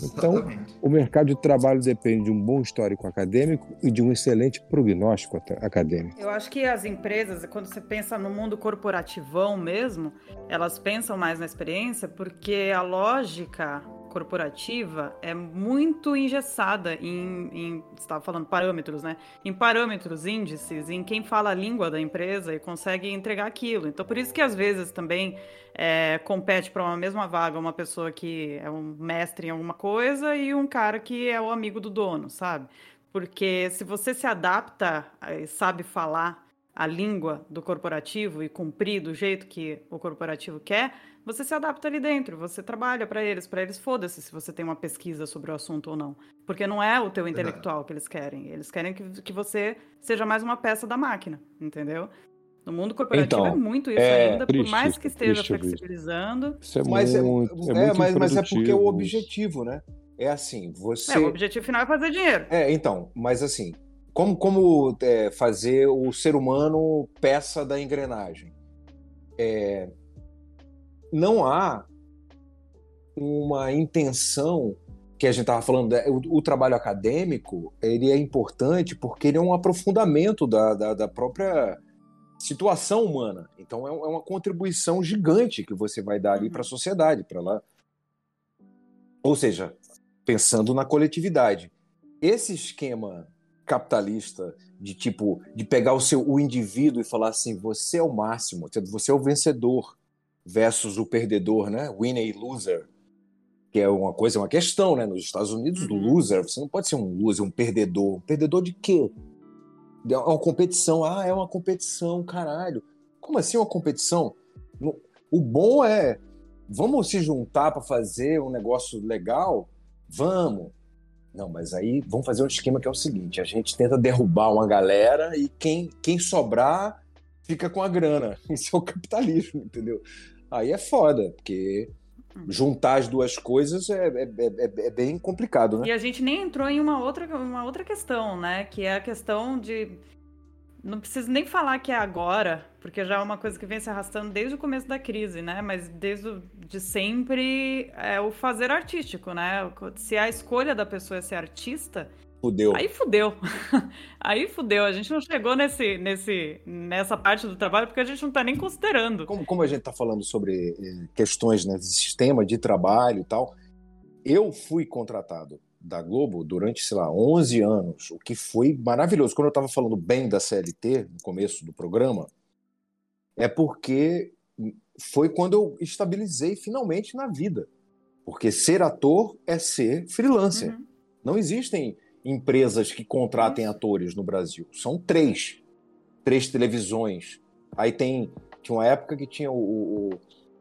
Então, Exatamente. o mercado de trabalho depende de um bom histórico acadêmico e de um excelente prognóstico acadêmico. Eu acho que as empresas, quando você pensa no mundo corporativão mesmo, elas pensam mais na experiência porque a lógica corporativa é muito engessada em, em estava falando parâmetros, né? Em parâmetros, índices, em quem fala a língua da empresa e consegue entregar aquilo. Então, por isso que às vezes também é, compete para uma mesma vaga uma pessoa que é um mestre em alguma coisa e um cara que é o amigo do dono, sabe? Porque se você se adapta eh, e sabe falar a língua do corporativo e cumprir do jeito que o corporativo quer, você se adapta ali dentro, você trabalha para eles, para eles foda-se se você tem uma pesquisa sobre o assunto ou não. Porque não é o teu intelectual que eles querem, eles querem que, que você seja mais uma peça da máquina, entendeu? No mundo corporativo Então, é muito isso é ainda, por triste mais isso, que esteja triste flexibilizando. Isso é Mas é, muito, é, é, muito mas, mas é porque é o objetivo, né? É assim, você. É, o objetivo final é fazer dinheiro. É, então, mas assim, como, como é, fazer o ser humano peça da engrenagem? É, não há uma intenção que a gente estava falando, né, o, o trabalho acadêmico ele é importante porque ele é um aprofundamento da, da, da própria situação humana. Então é, é uma contribuição gigante que você vai dar ali Uhum. para a sociedade, para lá. Ou seja, pensando na coletividade. Esse esquema capitalista de tipo de pegar o seu o indivíduo e falar assim, você é o máximo, você é o vencedor versus o perdedor, né? Winner e loser, que é uma coisa, uma questão, né? Nos Estados Unidos, do Uhum. loser, você não pode ser um loser, um perdedor. Um perdedor de quê? É uma competição. Ah, é uma competição, caralho. Como assim uma competição? O bom é, vamos se juntar para fazer um negócio legal? Vamos. Não, mas aí vamos fazer um esquema que é o seguinte: a gente tenta derrubar uma galera e quem, quem sobrar fica com a grana. Isso é o capitalismo, entendeu? Aí é foda, porque juntar as duas coisas é, é, é- é bem complicado, né? E a gente nem entrou em uma outra, uma outra questão, né? Que é a questão de. Não preciso nem falar que é agora, porque já é uma coisa que vem se arrastando desde o começo da crise, né? Mas desde o, de sempre é o fazer artístico, né? Se a escolha da pessoa é ser artista, Fudeu. aí fudeu. aí fudeu. A gente não chegou nesse, nesse, nessa parte do trabalho porque a gente não tá nem considerando. Como, como a gente está falando sobre eh, questões né, de sistema de trabalho e tal, eu fui contratado da Globo durante, sei lá, 11 anos, o que foi maravilhoso. Quando eu estava falando bem da CLT, no começo do programa, é porque foi quando eu estabilizei finalmente na vida. Porque ser ator é ser freelancer. Uhum. Não existem empresas que contratem atores no Brasil. São três. Três televisões. Aí tem. Tinha uma época que tinha o, o,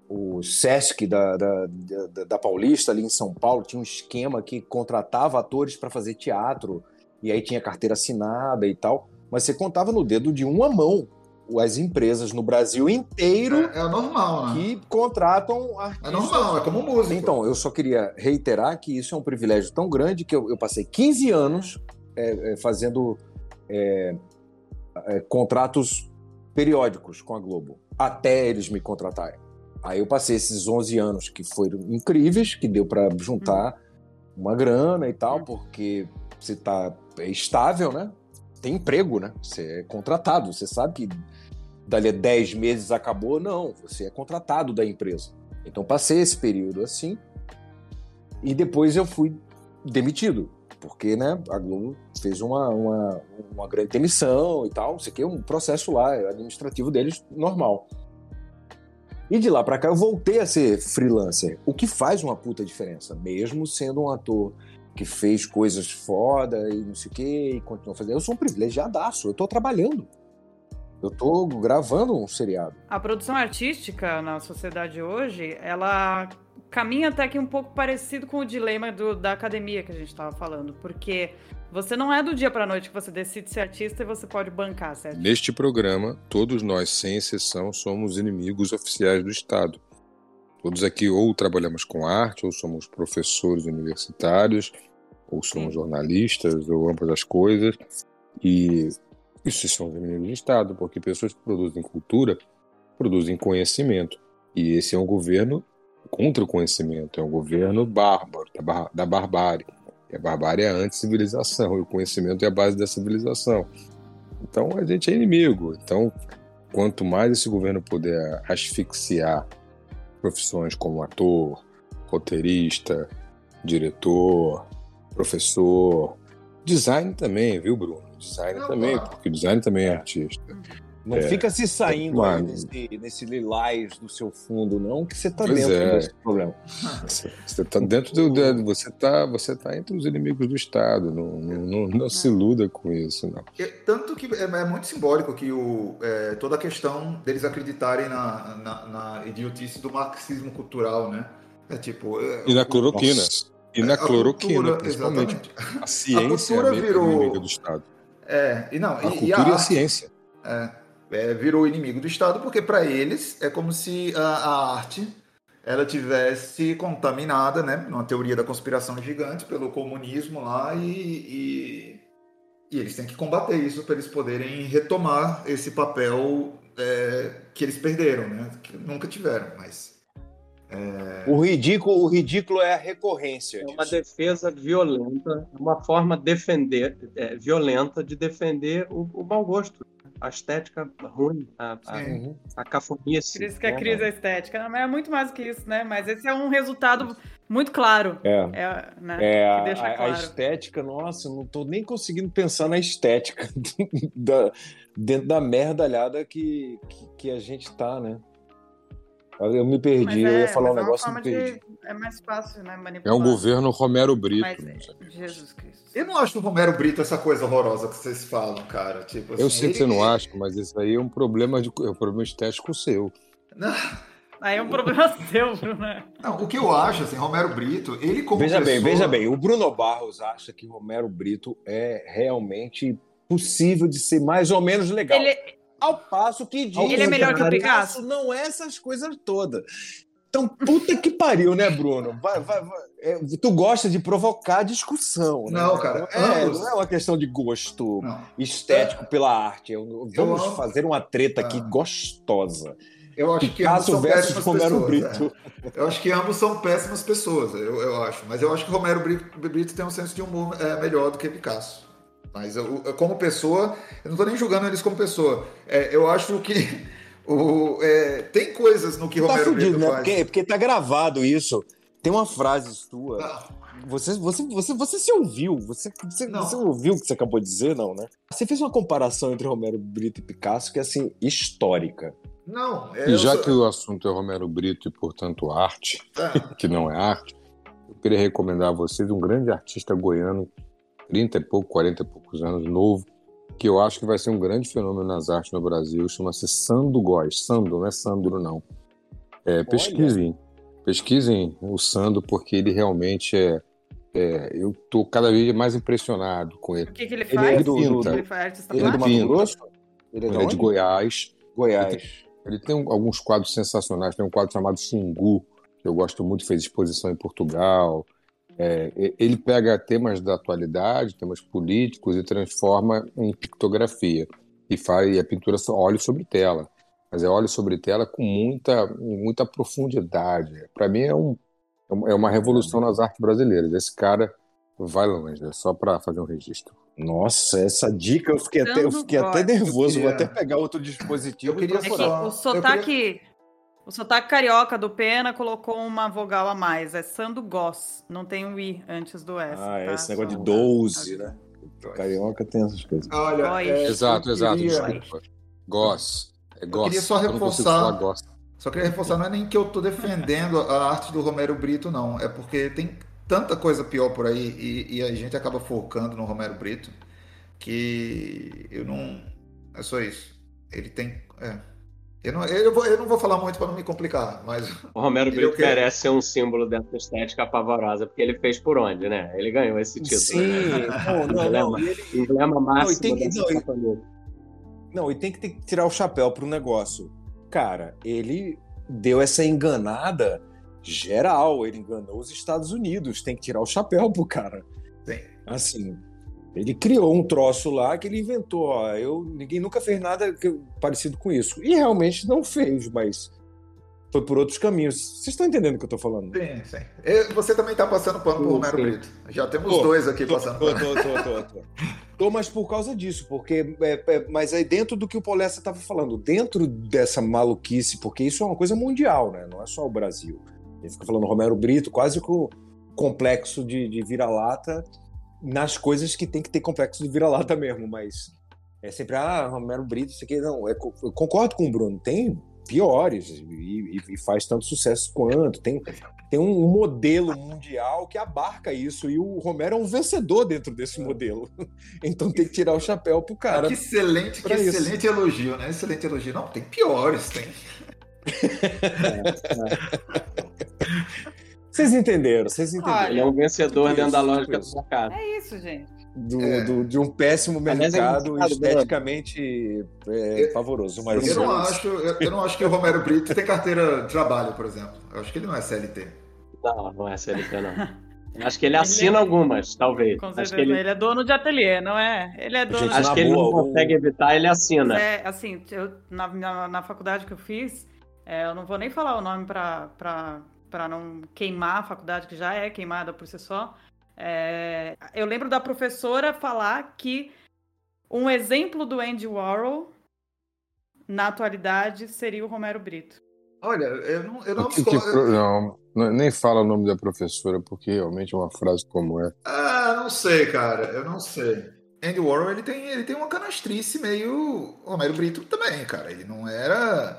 o Sesc da, da, da, da Paulista, ali em São Paulo, tinha um esquema que contratava atores para fazer teatro, e aí tinha carteira assinada e tal. Mas você contava no dedo de uma mão as empresas no Brasil inteiro É, é normal, né? que contratam artistas. É normal, é como música. Então, eu só queria reiterar que isso é um privilégio tão grande que eu, eu passei 15 anos é, é, fazendo é, é, contratos periódicos com a Globo, até eles me contratarem. Aí eu passei esses 11 anos que foram incríveis, que deu para juntar uma grana e tal, porque você está estável, né? Tem emprego, né? Você é contratado, você sabe que dali a 10 meses acabou, não, você é contratado da empresa. Então passei esse período assim e depois eu fui demitido, porque né, a Globo fez uma, uma, uma grande demissão e tal, não sei que, um processo lá administrativo deles normal. E de lá pra cá eu voltei a ser freelancer, o que faz uma puta diferença, mesmo sendo um ator que fez coisas foda e não sei o que, e continua fazendo. Eu sou um privilegiadaço, eu tô trabalhando. Eu tô gravando um seriado. A produção artística na sociedade hoje, ela caminha até que um pouco parecido com o dilema do- da academia que a gente estava falando, porque você não é do dia para noite que você decide ser artista e você pode bancar artista. Neste programa, todos nós, sem exceção, somos inimigos oficiais do Estado. Todos aqui ou trabalhamos com arte, ou somos professores universitários, ou somos Sim. jornalistas, ou ambas as coisas. E isso são inimigos do Estado, porque pessoas que produzem cultura produzem conhecimento. E esse é um governo contra o conhecimento, é um governo bárbaro, da, bar da barbárie. E a barbárie é a anti-civilização, e o conhecimento é a base da civilização. Então a gente é inimigo. Então, quanto mais esse governo puder asfixiar profissões como ator, roteirista, diretor, professor, design também, viu, Bruno? Design também, porque design também é artista. Não É. fica se saindo aí Mano. nesse, nesse lilás do seu fundo, não, que você tá Pois dentro é. desse problema. Você, você tá dentro do, do- você tá você tá entre os inimigos do Estado. Não, não, não, não se iluda com isso, não. É, Tanto que é, é muito simbólico que o, é, toda a questão deles acreditarem na, na, na idiotice do marxismo cultural, né? É tipo. é, E na cloroquina. Nossa. E na a cloroquina, cultura, principalmente. exatamente. A ciência é a cultura meio virou- inimiga do Estado. É, e não, A e, e cultura e a arte, ciência. é, é, virou inimigo do Estado porque para eles é como se a, a arte ela tivesse contaminada, né, numa teoria da conspiração gigante pelo comunismo lá e, e, e eles têm que combater isso para eles poderem retomar esse papel é, que eles perderam, né, que nunca tiveram, mas O ridículo, o ridículo é a recorrência. É uma disso. defesa violenta, uma forma defender, é, violenta de defender o, o mau gosto, a estética ruim, a, a, a cafonice. Por isso que a né? crise é estética. Não, mas é muito mais que isso, né? Mas esse é um resultado muito claro. É. É, né? É, que a, deixa a- a claro. estética, nossa, eu não tô nem conseguindo pensar na estética da, dentro da merdalhada que, que, que a gente tá, né? Eu me perdi, Mas eu é, ia falar um é negócio e me forma de- perdi. É mais fácil, né? É Manipular. um governo Romero Brito. Mas? Jesus Cristo. eu não acho o Romero Brito essa coisa horrorosa que vocês falam, cara. Tipo, Eu assim, sei que você ele- não acha, mas isso aí é um problema, de, é um problema estético seu. Não, Aí é um problema seu, né? não, o que eu acho, assim, Romero Brito, ele como Veja bem, pessoa- veja bem, o Bruno Barros acha que Romero Brito é realmente possível de ser mais ou menos legal. Ele, Ao passo que diz Ele é melhor que o Picasso Picasso? não é essas coisas todas. Então, puta que pariu, né, Bruno? Vai, vai, vai. É, tu gosta de provocar discussão, né? Não, cara, É, ambos- não é uma questão de gosto Não, estético pela arte. Eu- Vamos amo- fazer uma treta aqui Ah. gostosa. eu acho que ambos Picasso são versus péssimas Romero pessoas. Brito. é. Eu acho que ambos são péssimas pessoas, eu, eu acho. Mas eu acho que Romero Brito, Brito tem um senso de humor é, melhor do que Picasso. Mas eu, eu, como pessoa, eu não tô nem julgando eles como pessoa. É, eu acho que o, é, tem coisas no que Tá Romero fudido, Brito né? faz. Porque, porque tá gravado isso. Tem uma frase sua. Não, Você, você, você, você se ouviu? Você, você, Não. você ouviu o que você acabou de dizer, não, né? Você fez uma comparação entre Romero Brito e Picasso que é assim, histórica. não. é, E já sou- que o assunto é Romero Brito e, portanto, arte, Ah, que não é arte, eu queria recomendar a vocês um grande artista goiano, 30 e pouco, 40 e poucos anos, novo, que eu acho que vai ser um grande fenômeno nas artes no Brasil, chama-se Sando Góes. Sando, não é Sandro, não. É, pesquisem, pesquisem o Sando, porque ele realmente é. é, eu tô cada vez mais impressionado com ele. O que, que ele Ele faz? é do- do- ele faz? Ele é do plástico? Mato Grosso? Ele é, Ele é de? Goiás. Goiás. Ele tem um- alguns quadros sensacionais. Tem um quadro chamado Xingu, que eu gosto muito, fez exposição em Portugal. É, ele pega temas da atualidade, temas políticos, e transforma em pictografia. E faz e a pintura só óleo sobre tela. Mas é óleo sobre tela com muita, muita profundidade. Para mim é, um, é uma revolução nas artes brasileiras. Esse cara vai longe, é só para fazer um registro. Nossa, essa dica eu fiquei até, eu fiquei até nervoso. Eu Vou queria- até pegar outro dispositivo Eu queria É que o sotaque, o sotaque carioca do Pena colocou uma vogal a mais. É Sando Goss. Não tem o I antes do S. Ah, tá? esse negócio de Só- 12, né? Carioca tem essas coisas. Olha, Góis. é, exato, exato, queria- desculpa. Goss. É Goss. queria só Eu não consigo reforçar-. Só queria reforçar, não é nem que eu tô defendendo a arte do Romero Brito, não. É porque tem tanta coisa pior por aí e, e a gente acaba focando no Romero Brito que eu não. É só isso. Ele tem. É. Eu, não, eu, vou, eu não vou falar muito para não me complicar, mas. O Romero é Brito quê? merece ser um símbolo dessa estética apavorosa, porque ele fez por onde, né? Ele ganhou esse título. Sim, né? não, não, não. E ele- Emblema máximo tem que- dessa não, e-. Não, e tem que ter que tirar o chapéu pro negócio. Cara, ele deu essa enganada geral. Ele enganou os Estados Unidos. Tem que tirar o chapéu pro cara. Sim. Assim, Ele criou um troço lá que ele inventou. Ó, eu, ninguém nunca fez nada parecido com isso. E realmente não fez, mas foi por outros caminhos. Vocês estão entendendo o que eu tô falando? Sim, sim. E Você também tá passando pano pro Romero. Brito. Já temos Tô, dois aqui Tô, passando tô, pano. tô, tô, tô, tô. Tô, mas por causa disso, porque. é, é, mas aí dentro do que o Paulessa estava falando, dentro dessa maluquice, porque isso é uma coisa mundial, né? Não é só o Brasil. Ele fica falando Romero Brito, quase com complexo de, de vira-lata nas coisas que tem que ter complexo de vira-lata mesmo, mas é sempre, ah, Romero Brito, isso aqui. Não, é, eu concordo com o Bruno, tem piores e, e- e faz tanto sucesso quanto. Tem, tem um, um modelo mundial que abarca isso e o Romero é um vencedor dentro desse modelo. Então tem que tirar o chapéu pro cara. que excelente, que isso. excelente elogio, né? Excelente elogio. Não, tem piores, tem. Vocês entenderam, vocês entenderam. Ele é um vencedor dentro da lógica do mercado. É isso, gente. Do, É. do- de um péssimo é mercado engraçado, esteticamente é, Eu- pavoroso. Mas Eu não, acho, eu, eu não acho que o Romero Brito tem carteira de trabalho, por exemplo. Eu acho que ele não é CLT. Não, não é CLT, não. Acho que ele assina algumas, talvez. Com Acho certeza. que Ele... ele, é dono de ateliê, não é? Ele é dono Gente, de acho que ele não boa, consegue evitar, ele assina. É, assim, eu, na, na, na faculdade que eu fiz, é, eu não vou nem falar o nome para não queimar a faculdade, que já é queimada por si só. É, eu lembro da professora falar que um exemplo do Andy Warhol na atualidade seria o Romero Brito. Olha, eu não, eu não que que não- nem fala o nome da professora, porque realmente é uma frase como é. Ah, não sei, cara. Eu não sei. Andy Warhol, ele tem, ele tem uma canastrice meio Romero Brito também, cara. Ele não era,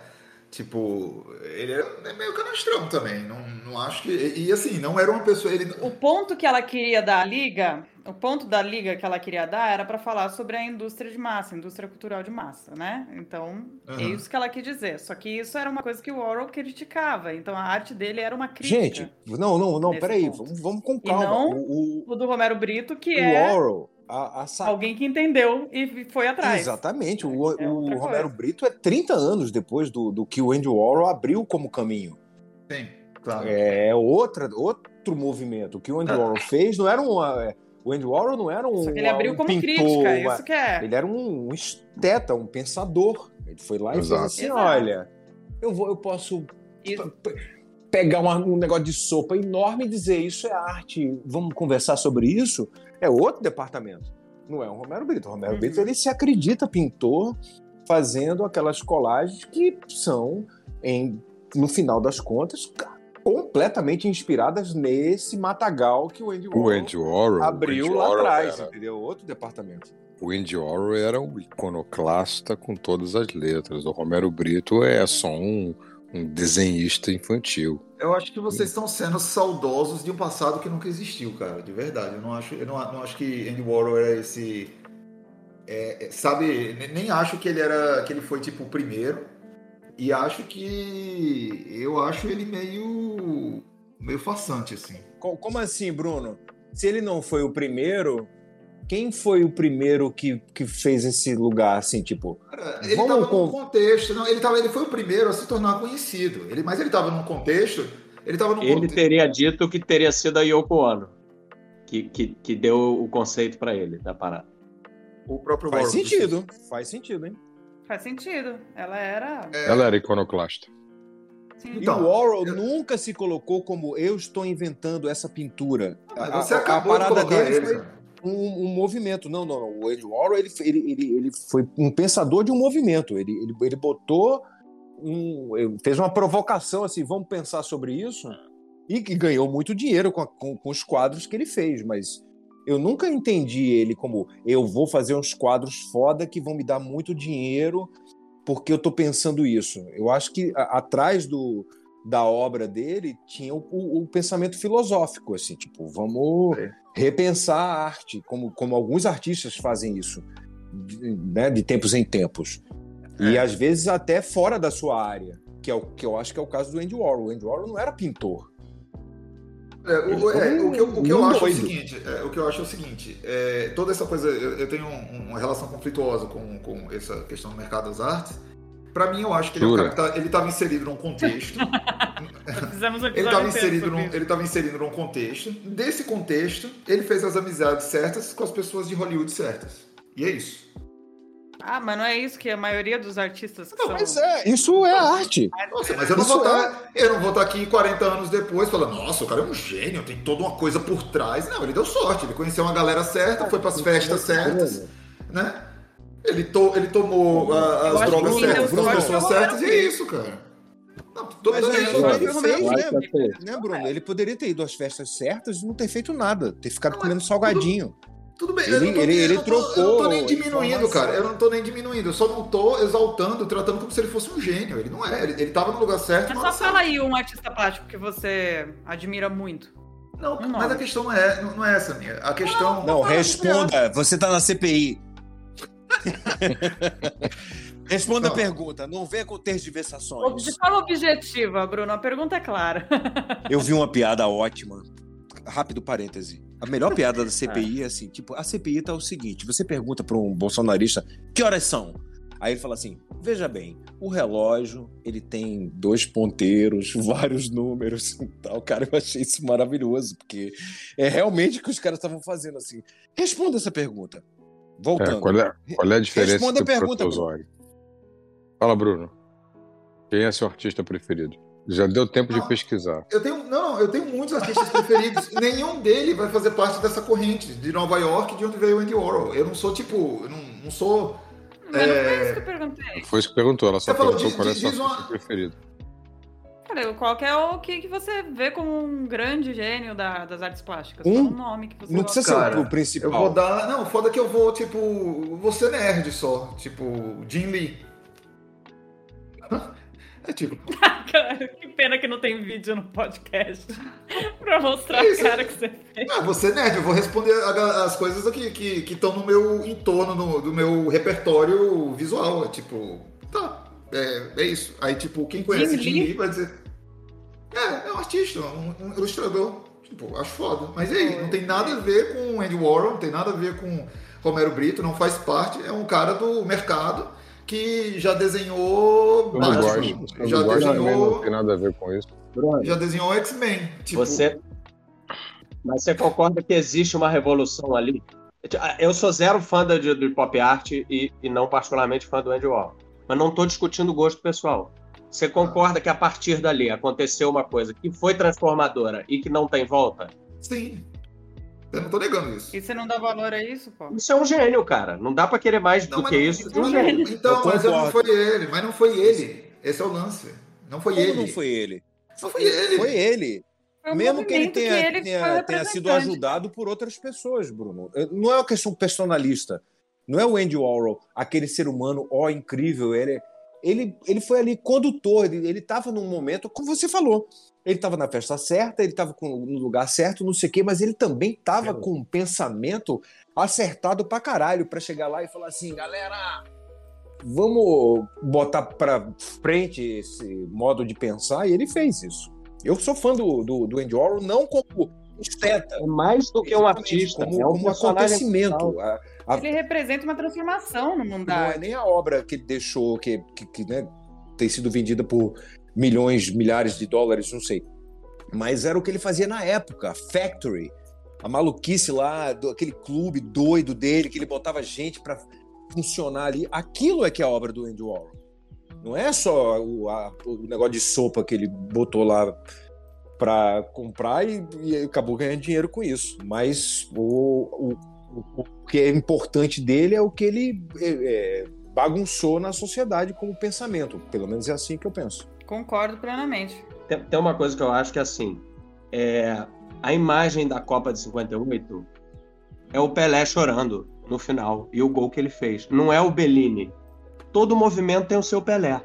tipo... Ele era meio canastrão também. Não, não acho que... E, assim, não era uma pessoa... Ele, O ponto que ela queria dar à liga, o ponto da liga que ela queria dar era para falar sobre a indústria de massa, a indústria cultural de massa, né? Então, é Aham. isso que ela quis dizer. Só que isso era uma coisa que o Warhol criticava. Então, a arte dele era uma crítica. Gente, não, não, não, peraí, ponto. vamos, vamos com E calma. não o, o, o do Romero Brito, que o é Orwell, a, a sa- alguém que entendeu e foi atrás. Exatamente. O, É o Romero coisa. Brito é 30 anos depois do, do que o Andy Warhol abriu como caminho. Sim, claro. É outra, outro movimento. O que o Andy Ah. Warhol fez não era uma. O Andy Warhol não era um. Só que ele abriu um como pintor, crítica, uma- isso que é. Ele era um, um esteta, um pensador. Ele foi lá e Exato. fez assim: Exato. olha, eu, vou, eu posso pegar uma- um negócio de sopa enorme e dizer isso é arte, vamos conversar sobre isso. É outro departamento. Não é o Romero Brito. O Romero Uhum. Brito ele se acredita pintor fazendo aquelas colagens que são, em, no final das contas, completamente inspiradas nesse matagal que o Andy O Warhol Andy Warhol. abriu Andy lá Warhol atrás, era- entendeu? Outro departamento. o Andy Warhol era um iconoclasta com todas as letras. O Romero Brito é só um, um desenhista infantil. Eu acho que vocês estão sendo saudosos de um passado que nunca existiu, cara. De verdade. Eu não acho, eu não, não acho que Andy Warhol era esse. é, é, sabe, ne- nem acho que ele era. que ele foi tipo o primeiro. E acho que. Eu acho ele meio. meio façante, assim. Co- Como assim, Bruno? Se ele não foi o primeiro, quem foi o primeiro que, que fez esse lugar assim, tipo? Cara, ele Vamos tava com- num contexto. Não, ele, tava, ele foi o primeiro a se tornar conhecido. Ele, mas ele tava num contexto. Ele tava num Ele contexto. teria dito que teria sido a Yoko Ono que, que, que deu o conceito para ele da parada. O próprio Faz sentido, faz sentido, hein? Faz sentido. Ela era. É, Ela era iconoclasta. Sim. Então, e o Warhol eu- nunca se colocou como eu estou inventando essa pintura. mas A- você a- a acabou de parada colocar dele ele, foi cara. Um, um movimento. Não, não, não. O Andy Warhol ele, ele, ele, ele foi um pensador de um movimento. Ele, ele, ele botou um, fez uma provocação assim, vamos pensar sobre isso. E, que ganhou muito dinheiro com, a- com, com os quadros que ele fez, mas eu nunca entendi ele como eu vou fazer uns quadros foda que vão me dar muito dinheiro porque eu tô pensando isso. Eu acho que a- atrás do, da obra dele tinha o, o- o pensamento filosófico, assim, tipo, vamos Sim. repensar a arte, como, como alguns artistas fazem isso, de, né, de tempos em tempos. E É. às vezes até fora da sua área, que é o que eu acho que é o caso do Andy Warhol. O Andy Warhol não era pintor. É, o, é, o que eu, o que eu acho é o seguinte, é, o que eu acho é o seguinte, é, toda essa coisa, eu, eu tenho um- uma relação conflituosa com, com essa questão do mercado das artes. Pra mim, eu acho que ele é um Jura? cara que tá, ele tava inserido num contexto. Fizemos ele episódio tava inteiro inserido num, ele tava inserido num contexto. Desse contexto, ele fez as amizades certas com as pessoas de Hollywood certas. E é isso. Ah, mas não é isso que a maioria dos artistas que Não, são... mas é, isso é arte. Nossa, mas eu não Isso vou estar. Eu não vou estar aqui 40 anos depois falando, nossa, o cara é um gênio, tem toda uma coisa por trás. Não, ele deu sorte, ele conheceu uma galera certa, foi pras festas certas, né? Ele, to, ele tomou Eu as drogas certas as sorte pessoas certas, e é isso, cara. Não, todo Mas aí, é ele isso. fez, Eu né? né, Bruno? Ele poderia ter ido às festas certas e não ter feito nada, ter ficado Não, comendo mas salgadinho. Tudo bem, Ele- não tô, ele- ele não tô- Eu não tô trocou nem diminuindo, cara. Eu não tô nem diminuindo. Eu só não tô exaltando, tratando como se ele fosse um gênio. Ele não é. Ele, ele tava no lugar certo. Mas só certa. fala aí um artista plástico que você admira muito. Não, Um mas a questão não é, não, não é essa, minha. A questão. Não, responda. Você tá na CPI. Responda a pergunta. Não venha com tergiversações. De forma objetiva, Bruno, a pergunta é clara. Eu vi uma piada ótima. Rápido parêntese. A melhor piada da CPI é assim, tipo, a CPI tá o seguinte, você pergunta para um bolsonarista, que horas são? Aí ele fala assim, veja bem, o relógio, ele tem dois ponteiros, vários números e tal. Cara, eu achei isso maravilhoso, porque é realmente o que os caras estavam fazendo assim. Responda essa pergunta. Voltando. É, qual, é, qual é a diferença Responda a do pergunta, protozóio? Fala, Bruno. Quem é seu artista preferido? Já deu tempo de Ah. pesquisar. Eu tenho, não, eu tenho muitos artistas preferidos. Nenhum dele vai fazer parte dessa corrente de Nova York, de onde veio o Andy Warhol. Eu não sou tipo, eu não, não sou. Mas não foi isso que eu perguntei. Foi isso que perguntou, ela só Você falou, perguntou diz- qual é diz- seu uma- preferido. Cara, qual que é o que, que você vê como um grande gênio da- das artes plásticas? Um? Fala um nome que você Não gosta. precisa ser Cara, o principal. Eu vou dar. Não, foda que eu vou, tipo. Ser nerd só. Tipo, Jim Lee. É tipo. Cara, que pena que não tem vídeo no podcast pra mostrar Isso. a cara que você fez. Ah, ser nerd, eu vou responder a- as coisas aqui que estão no meu entorno, no, do meu repertório visual. É tipo. Tá. É, é isso. Aí, tipo, quem conhece Jim Jim Lee? Vai dizer. É, é um artista, um, um ilustrador. Tipo, acho foda. Mas e aí? Não tem nada a ver com Andy Warhol, não tem nada a ver com Romero Brito, não faz parte. É um cara do mercado que já desenhou Batman, já também, não desenhou, tem nada a ver com isso. já desenhou X-Men. Tipo, Você. Mas você concorda que existe uma revolução ali? Eu sou zero fã de- do pop art e, e não particularmente fã do Andy Warhol. Mas não estou discutindo o gosto pessoal. Você concorda que a partir dali aconteceu uma coisa que foi transformadora e que não tem volta? Sim. Eu não tô negando isso. E você não dá valor a isso, pô? Isso é um gênio, cara. Não dá pra querer mais Não, do que não- isso de um mas- gênio. Então, Eu mas não foi ele. Mas não foi ele. Esse é o lance. Não foi Como ele. não foi ele? Não foi ele. Foi ele. Um Mesmo que ele tenha, ele tenha- tenha sido ajudado por outras pessoas, Bruno. Não é uma questão personalista. Não é o Andy Warhol, aquele ser humano, ó, incrível. Ele, ele, ele foi ali condutor, ele estava num momento, como você falou, ele estava na festa certa, ele estava no lugar certo, não sei o quê, mas ele também estava É. com um pensamento acertado pra caralho, pra chegar lá e falar assim, galera, vamos botar pra frente esse modo de pensar, e ele fez isso. Eu sou fã do, do, do Andy Warhol, não como esteta, É mais do que um artista. como, é um como acontecimento. A- a- Ele representa uma transformação no mundo da não é nem a obra que ele deixou, que, que, que, né, tem sido vendida por milhões, milhares de dólares, não sei. Mas era o que ele fazia na época, Factory. A maluquice lá, do, aquele clube doido dele, que ele botava gente para funcionar ali. Aquilo é que é a obra do Andy Warhol. Não é só o, a- o negócio de sopa que ele botou lá para comprar e, e acabou ganhando dinheiro com isso. Mas o, o, o- que é importante dele é o que ele é, é, bagunçou na sociedade como pensamento. Pelo menos é assim que eu penso. Concordo plenamente. Tem, tem uma coisa que eu acho que é assim: é, a imagem da Copa de 58 é o Pelé chorando no final e o gol que ele fez. Não é o Bellini. Todo movimento tem o seu Pelé.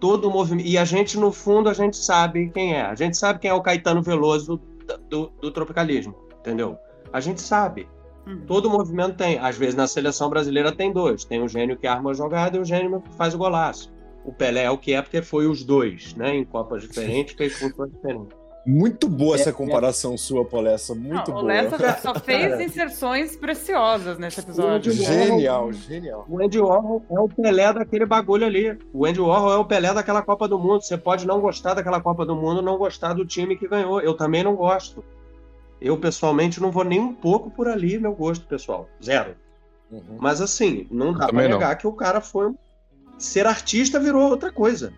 Todo movimento. E a gente, no fundo, a gente sabe quem é. A gente sabe quem é o Caetano Veloso do, do, do tropicalismo. Entendeu? A gente sabe. Uhum. Todo movimento tem. Às vezes na seleção brasileira tem dois. Tem o gênio que arma a jogada e o gênio que faz o golaço. O Pelé é o que é porque foi os dois, né? Em Copas diferentes, fez funções diferentes. Muito boa essa comparação sua, Polessa. Muito Não, o boa. Lessa só fez inserções preciosas nesse episódio. Genial, genial. O Andy Warhol é o Pelé daquele bagulho ali. O Andy Warhol é o Pelé daquela Copa do Mundo. Você pode não gostar daquela Copa do Mundo, não gostar do time que ganhou. Eu também não gosto. Eu, pessoalmente, não vou nem um pouco por ali, meu gosto, pessoal. Zero. Uhum. Mas assim, não dá pra também não. negar que o cara foi. Ser artista virou outra coisa.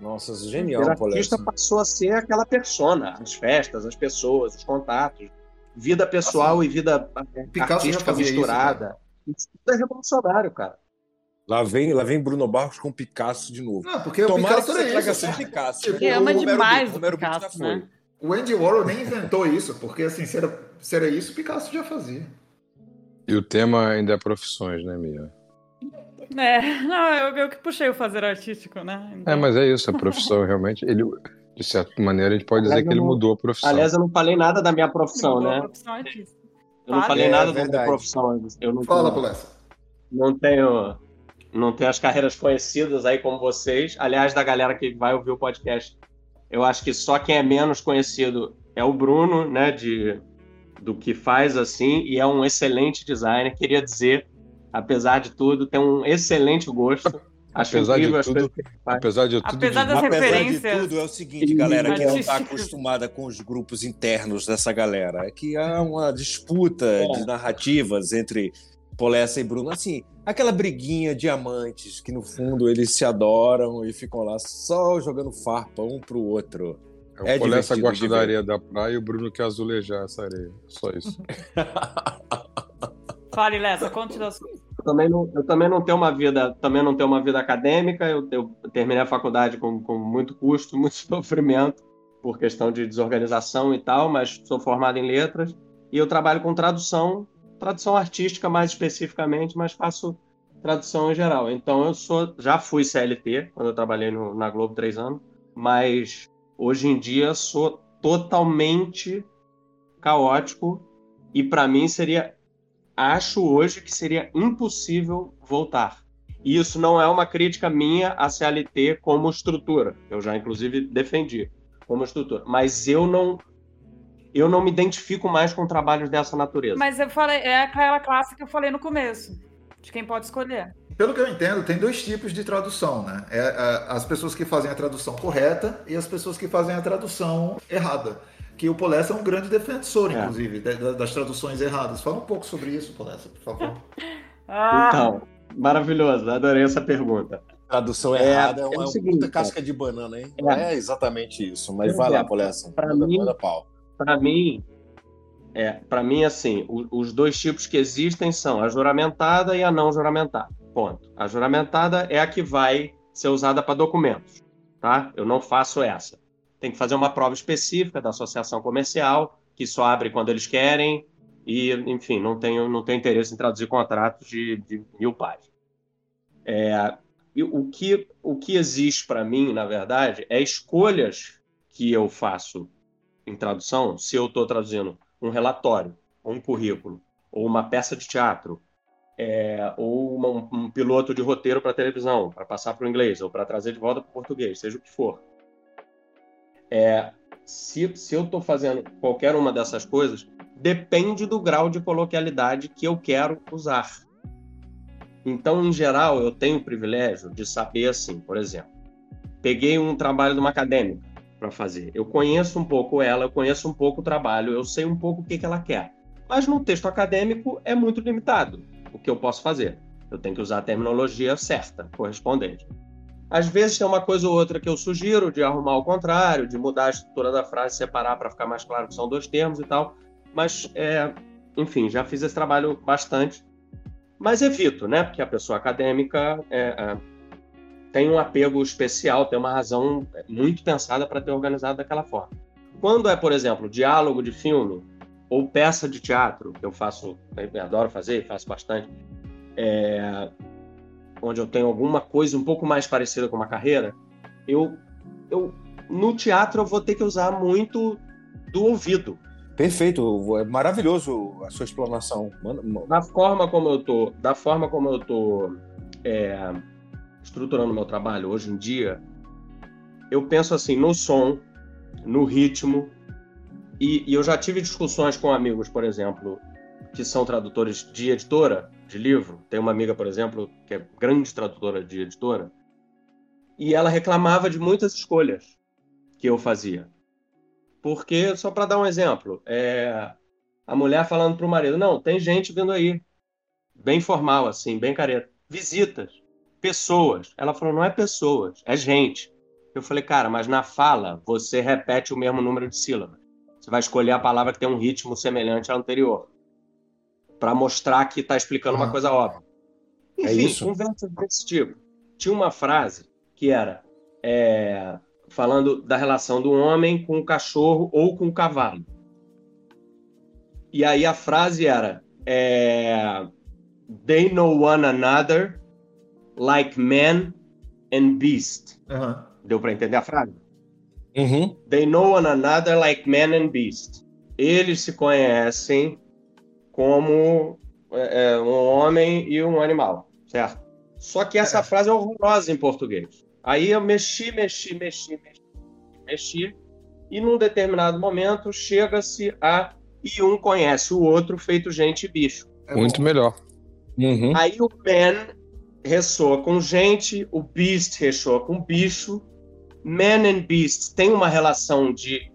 Nossa, Ser genial, artista Polessa. passou a ser aquela persona, as festas, as pessoas, os contatos, vida pessoal e vida Picasso já artística isso, misturada. Isso, tudo é revolucionário, cara. Lá vem, lá vem Bruno Barros com Picasso de novo. Não, porque o Tomara Picasso que você era traga isso. Picasso. Tipo, Ele ama O Romero demais o Romero Picasso, foi. O Andy Warhol nem inventou isso, porque assim, se era, se era isso, Picasso já fazia. E o tema ainda é profissões, né, Mia? É, não, eu, eu que puxei o fazer artístico, né? Então, É, mas é isso, a profissão realmente. Ele, de certa maneira, a gente pode dizer Aliás, que ele não- mudou a profissão. Aliás, eu não falei nada da minha profissão, mudou a né? profissão artista. Eu não Fale. falei É, nada da minha profissão. Eu não Fala, tenho, Polessa. não tenho, não tenho as carreiras conhecidas aí como vocês. Aliás, da galera que vai ouvir o podcast, eu acho que só quem é menos conhecido é o Bruno, né? De do que faz assim e é um excelente designer. Queria dizer, apesar de tudo, tem um excelente gosto. Acho Apesar de incrível as tudo. Apesar de tudo, Apesar das Apesar referências. de tudo, é o seguinte, galera, que não está acostumada com os grupos internos dessa galera. É que há uma disputa de narrativas entre Polessa e Bruno. Assim, aquela briguinha de amantes que, no fundo, eles se adoram e ficam lá só jogando farpa um pro outro. o é Polessa gosta da areia da praia e o Bruno quer azulejar essa areia. Só isso. Fale, Lessa, conte da sua. Eu também não, eu também não tenho uma vida, também não tenho uma vida acadêmica. Eu, eu terminei a faculdade com, com muito custo, muito sofrimento por questão de desorganização e tal, mas sou formado em letras e eu trabalho com tradução, tradução artística mais especificamente, mas faço tradução em geral. Então eu sou, já fui CLT quando eu trabalhei no- na Globo três anos, mas hoje em dia sou totalmente caótico e para mim seria acho hoje que seria impossível voltar. E isso não é uma crítica minha à CLT como estrutura. Eu já, inclusive, defendi como estrutura. Mas eu não, eu não me identifico mais com trabalhos dessa natureza. Mas eu falei, é aquela classe que eu falei no começo. De quem pode escolher. Pelo que eu entendo, tem dois tipos de tradução, né? É, é, as pessoas que fazem a tradução correta e as pessoas que fazem a tradução errada. Que o Polessa é um grande defensor, É. inclusive, da- da- das traduções erradas. Fala um pouco sobre isso, Polessa, por favor. Ah, Então, maravilhoso. Adorei essa pergunta. Tradução É, errada é é uma o seguinte, puta casca de banana, hein? É. É, exatamente isso. Mas vai lá, exemplo, Polessa. Manda, mim- manda pau. Para mim, é, para mim assim, o- os dois tipos que existem são a juramentada e a não juramentada. Ponto. A juramentada é a que vai ser usada para documentos, tá? Eu não faço essa. Tem que fazer uma prova específica da associação comercial, que só abre quando eles querem e, enfim, não tenho, não tenho interesse em traduzir contratos de, de mil páginas. É, o que o que existe para mim, na verdade, é escolhas que eu faço em tradução, se eu estou traduzindo um relatório, ou um currículo, ou uma peça de teatro, é, ou uma- um, piloto de roteiro para televisão, para passar para o inglês, ou para trazer de volta para o português, seja o que for. É, se, se eu estou fazendo qualquer uma dessas coisas, depende do grau de coloquialidade que eu quero usar. Então, em geral, eu tenho o privilégio de saber assim, por exemplo, peguei um trabalho de uma acadêmica para fazer. Eu conheço um pouco ela, eu conheço um pouco o trabalho, eu sei um pouco o que, que ela quer. Mas no texto acadêmico é muito limitado o que eu posso fazer. Eu tenho que usar a terminologia certa, correspondente. Às vezes tem uma coisa ou outra que eu sugiro de arrumar ao contrário, de mudar a estrutura da frase, separar para ficar mais claro que são dois termos e tal. Mas, é, enfim, já fiz esse trabalho bastante. Mas evito, né? Porque a pessoa acadêmica é, é, tem um apego especial, tem uma razão muito pensada para ter organizado daquela forma. Quando é, por exemplo, diálogo de filme ou peça de teatro, que eu faço, eu adoro fazer, faço bastante, é, onde eu tenho alguma coisa um pouco mais parecida com uma carreira, eu, eu no teatro eu vou ter que usar muito do ouvido, Perfeito, é maravilhoso a sua explanação. Da forma como eu tô, da forma como eu tô é, estruturando meu trabalho hoje em dia, eu penso assim no som, no ritmo. E, e eu já tive discussões com amigos, por exemplo, que são tradutores de editora, de livro. Tem uma amiga, por exemplo, que é grande tradutora de editora, e ela reclamava de muitas escolhas que eu fazia. Porque, só para dar um exemplo, é, a mulher falando para o marido: não, tem gente vindo aí, bem formal, assim, bem careta. Visitas, pessoas. Ela falou: não é pessoas, é gente. Eu falei: cara, mas na fala você repete o mesmo número de sílabas. Você vai escolher a palavra que tem um ritmo semelhante ao anterior para mostrar que está explicando uma coisa óbvia. É Enfim, isso? conversas desse tipo. Tinha uma frase que era é, falando da relação do homem com o cachorro ou com o cavalo. E aí a frase era é, They know one another like man and beast. Aham. Deu para entender a frase? Uhum. They know one another like man and beast. Eles se conhecem como é, é, um homem e um animal, certo? Só que essa frase é horrorosa em português. Aí eu mexi, mexi, mexi, mexi, mexi, e num determinado momento chega-se a e um conhece o outro feito gente e bicho. É Muito bom. melhor. Uhum. Aí o man ressoa com gente, o beast ressoa com bicho. Man and beast tem uma relação de.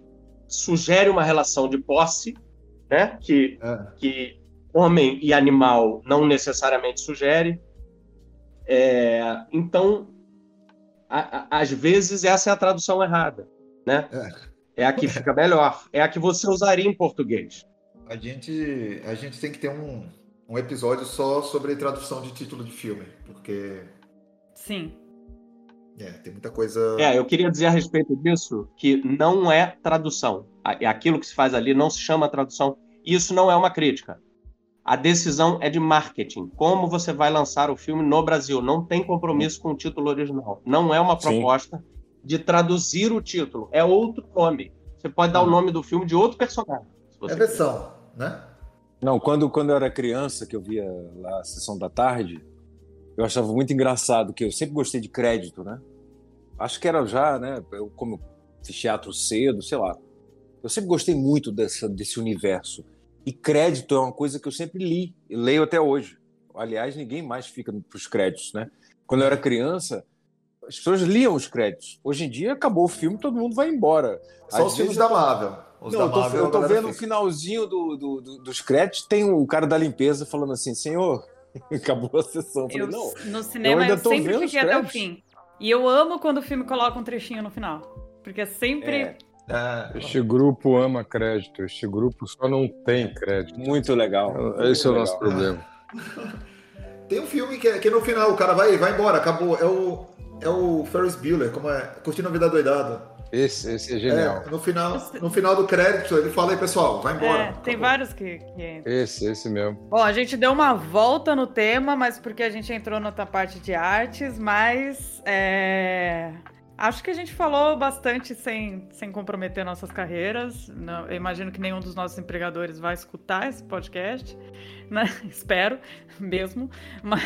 sugere uma relação de posse, né? Que, É. que homem e animal não necessariamente sugere. É, então, a- a- às vezes essa é a tradução errada, né? É a que fica melhor, é a que você usaria em português. A gente, a gente tem que ter um, um episódio só sobre tradução de título de filme, porque Sim. é, tem muita coisa. É, eu queria dizer a respeito disso que não é tradução. É Aquilo que se faz ali não se chama tradução. Isso não é uma crítica. A decisão é de marketing. Como você vai lançar o filme no Brasil? Não tem compromisso com o título original. Não é uma Sim. proposta de traduzir o título. É outro nome. Você pode dar o nome do filme de outro personagem. se você É versão, né? Não, quando, quando eu era criança, que eu via lá a sessão da tarde, eu achava muito engraçado, que eu sempre gostei de crédito, né? Acho que era já, né? Eu, como eu fiz teatro cedo, sei lá. Eu sempre gostei muito dessa, desse universo. E crédito é uma coisa que eu sempre li, e leio até hoje. Aliás, ninguém mais fica para os créditos, né? Quando eu era criança, as pessoas liam os créditos. Hoje em dia, acabou o filme, todo mundo vai embora. Só Às os filmes da Marvel. Os não, da eu tô, Marvel, eu tô vendo o finalzinho do, do- do- dos créditos, tem o cara da limpeza falando assim, senhor, acabou a sessão. Eu falei, Eu, não, no cinema ainda eu, tô sempre fiquei até o fim. E eu amo quando o filme coloca um trechinho no final. Porque é sempre. É. É, Este grupo ama crédito, este grupo só não tem crédito. muito legal. Esse é o muito nosso legal. problema. Tem um filme que, é- que no final o cara vai, vai embora, acabou. É o, é o Ferris Bueller, como é? Curtindo a Vida Doidada. Esse, esse é genial. É, no final, no final do crédito, ele fala aí, pessoal, vai embora. É, tem vários que, que Esse, esse mesmo. Bom, a gente deu uma volta no tema, mas porque a gente entrou na outra parte de artes, mas é, acho que a gente falou bastante sem, sem comprometer nossas carreiras. Não- eu imagino que nenhum dos nossos empregadores vai escutar esse podcast, né? Espero mesmo. Mas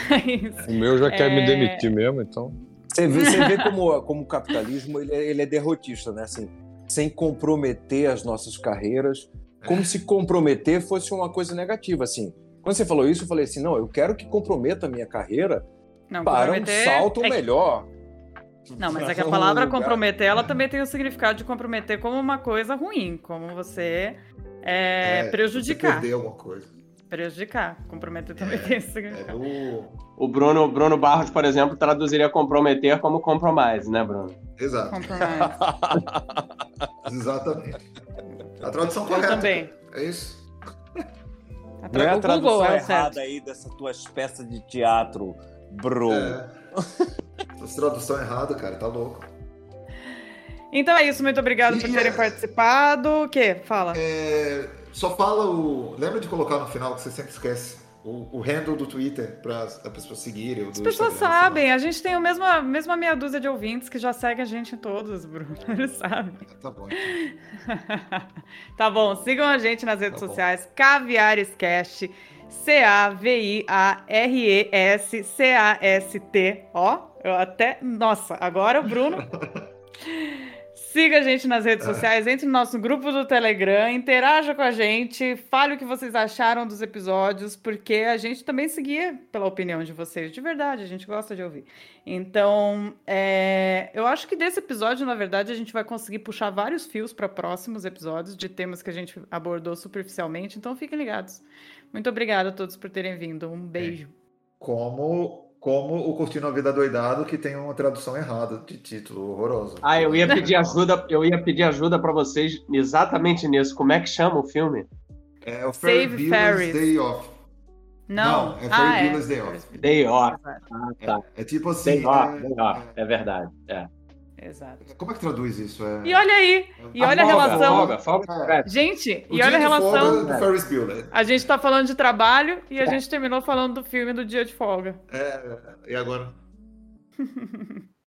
O meu já quer me É. demitir mesmo, então. Você vê, você vê como, como o capitalismo ele, é- ele é derrotista, né? Assim, sem comprometer as nossas carreiras, como se comprometer fosse uma coisa negativa, assim. Quando você falou isso, eu falei assim, não, eu quero que comprometa a minha carreira não para um salto é melhor. Não, mas é que a palavra lugar. comprometer, ela também tem o significado de comprometer como uma coisa ruim, como você é, Você prejudicar. perder alguma coisa. Prejudicar. Comprometer também tem esse É significado. do... O Bruno, Bruno Barros, por exemplo, traduziria comprometer como compromise, né, Bruno? Exato, Compromise. exatamente. A tradução Eu correta. também. É isso. A Não é a tradução Google é errada certo. aí dessa tua peça de teatro, bro. É. Essa tradução errada, cara, tá louco. Então é isso, muito obrigado por E- terem participado. O quê? Fala. É, só fala o. Lembra de colocar no final que você sempre esquece o, o handle do Twitter para as pessoas seguirem. As pessoas Instagram, sabem, a gente tem a mesma, mesma meia dúzia de ouvintes que já seguem a gente em todos, Bruno. Eles sabem. Tá bom. então. tá bom, sigam a gente nas redes Tá bom. sociais, Caviarescast, C-A-V-I-A-R-E-S-C-A-S-T, ó, eu até, nossa, agora o Bruno, Siga a gente nas redes sociais, entre no nosso grupo do Telegram, interaja com a gente, fale o que vocês acharam dos episódios, porque a gente também seguia pela opinião de vocês, de verdade, a gente gosta de ouvir. Então, é, eu acho que desse episódio, na verdade, a gente vai conseguir puxar vários fios para próximos episódios de temas que a gente abordou superficialmente, então fiquem ligados. Muito obrigada a todos por terem vindo. Um beijo. Como como o Curtindo a Vida Doidado, que tem uma tradução errada de título horroroso. Ah, eu ia pedir ajuda, eu ia pedir ajuda para vocês exatamente nisso. Como é que chama o filme? É o Ferry Ferris. Day Off. Não, Não, é Ferry ah, é. Day Off. Day Off. Ah, tá. É tipo assim. Day Off, é- Day Off. É verdade. É. Exato. é- como é que traduz isso? É... E olha aí, e olha a relação. Folga, folga. É. Gente, O e olha a relação. do Ferris Bueller. A gente tá falando de trabalho e a gente terminou falando do filme do dia de folga. É, e agora?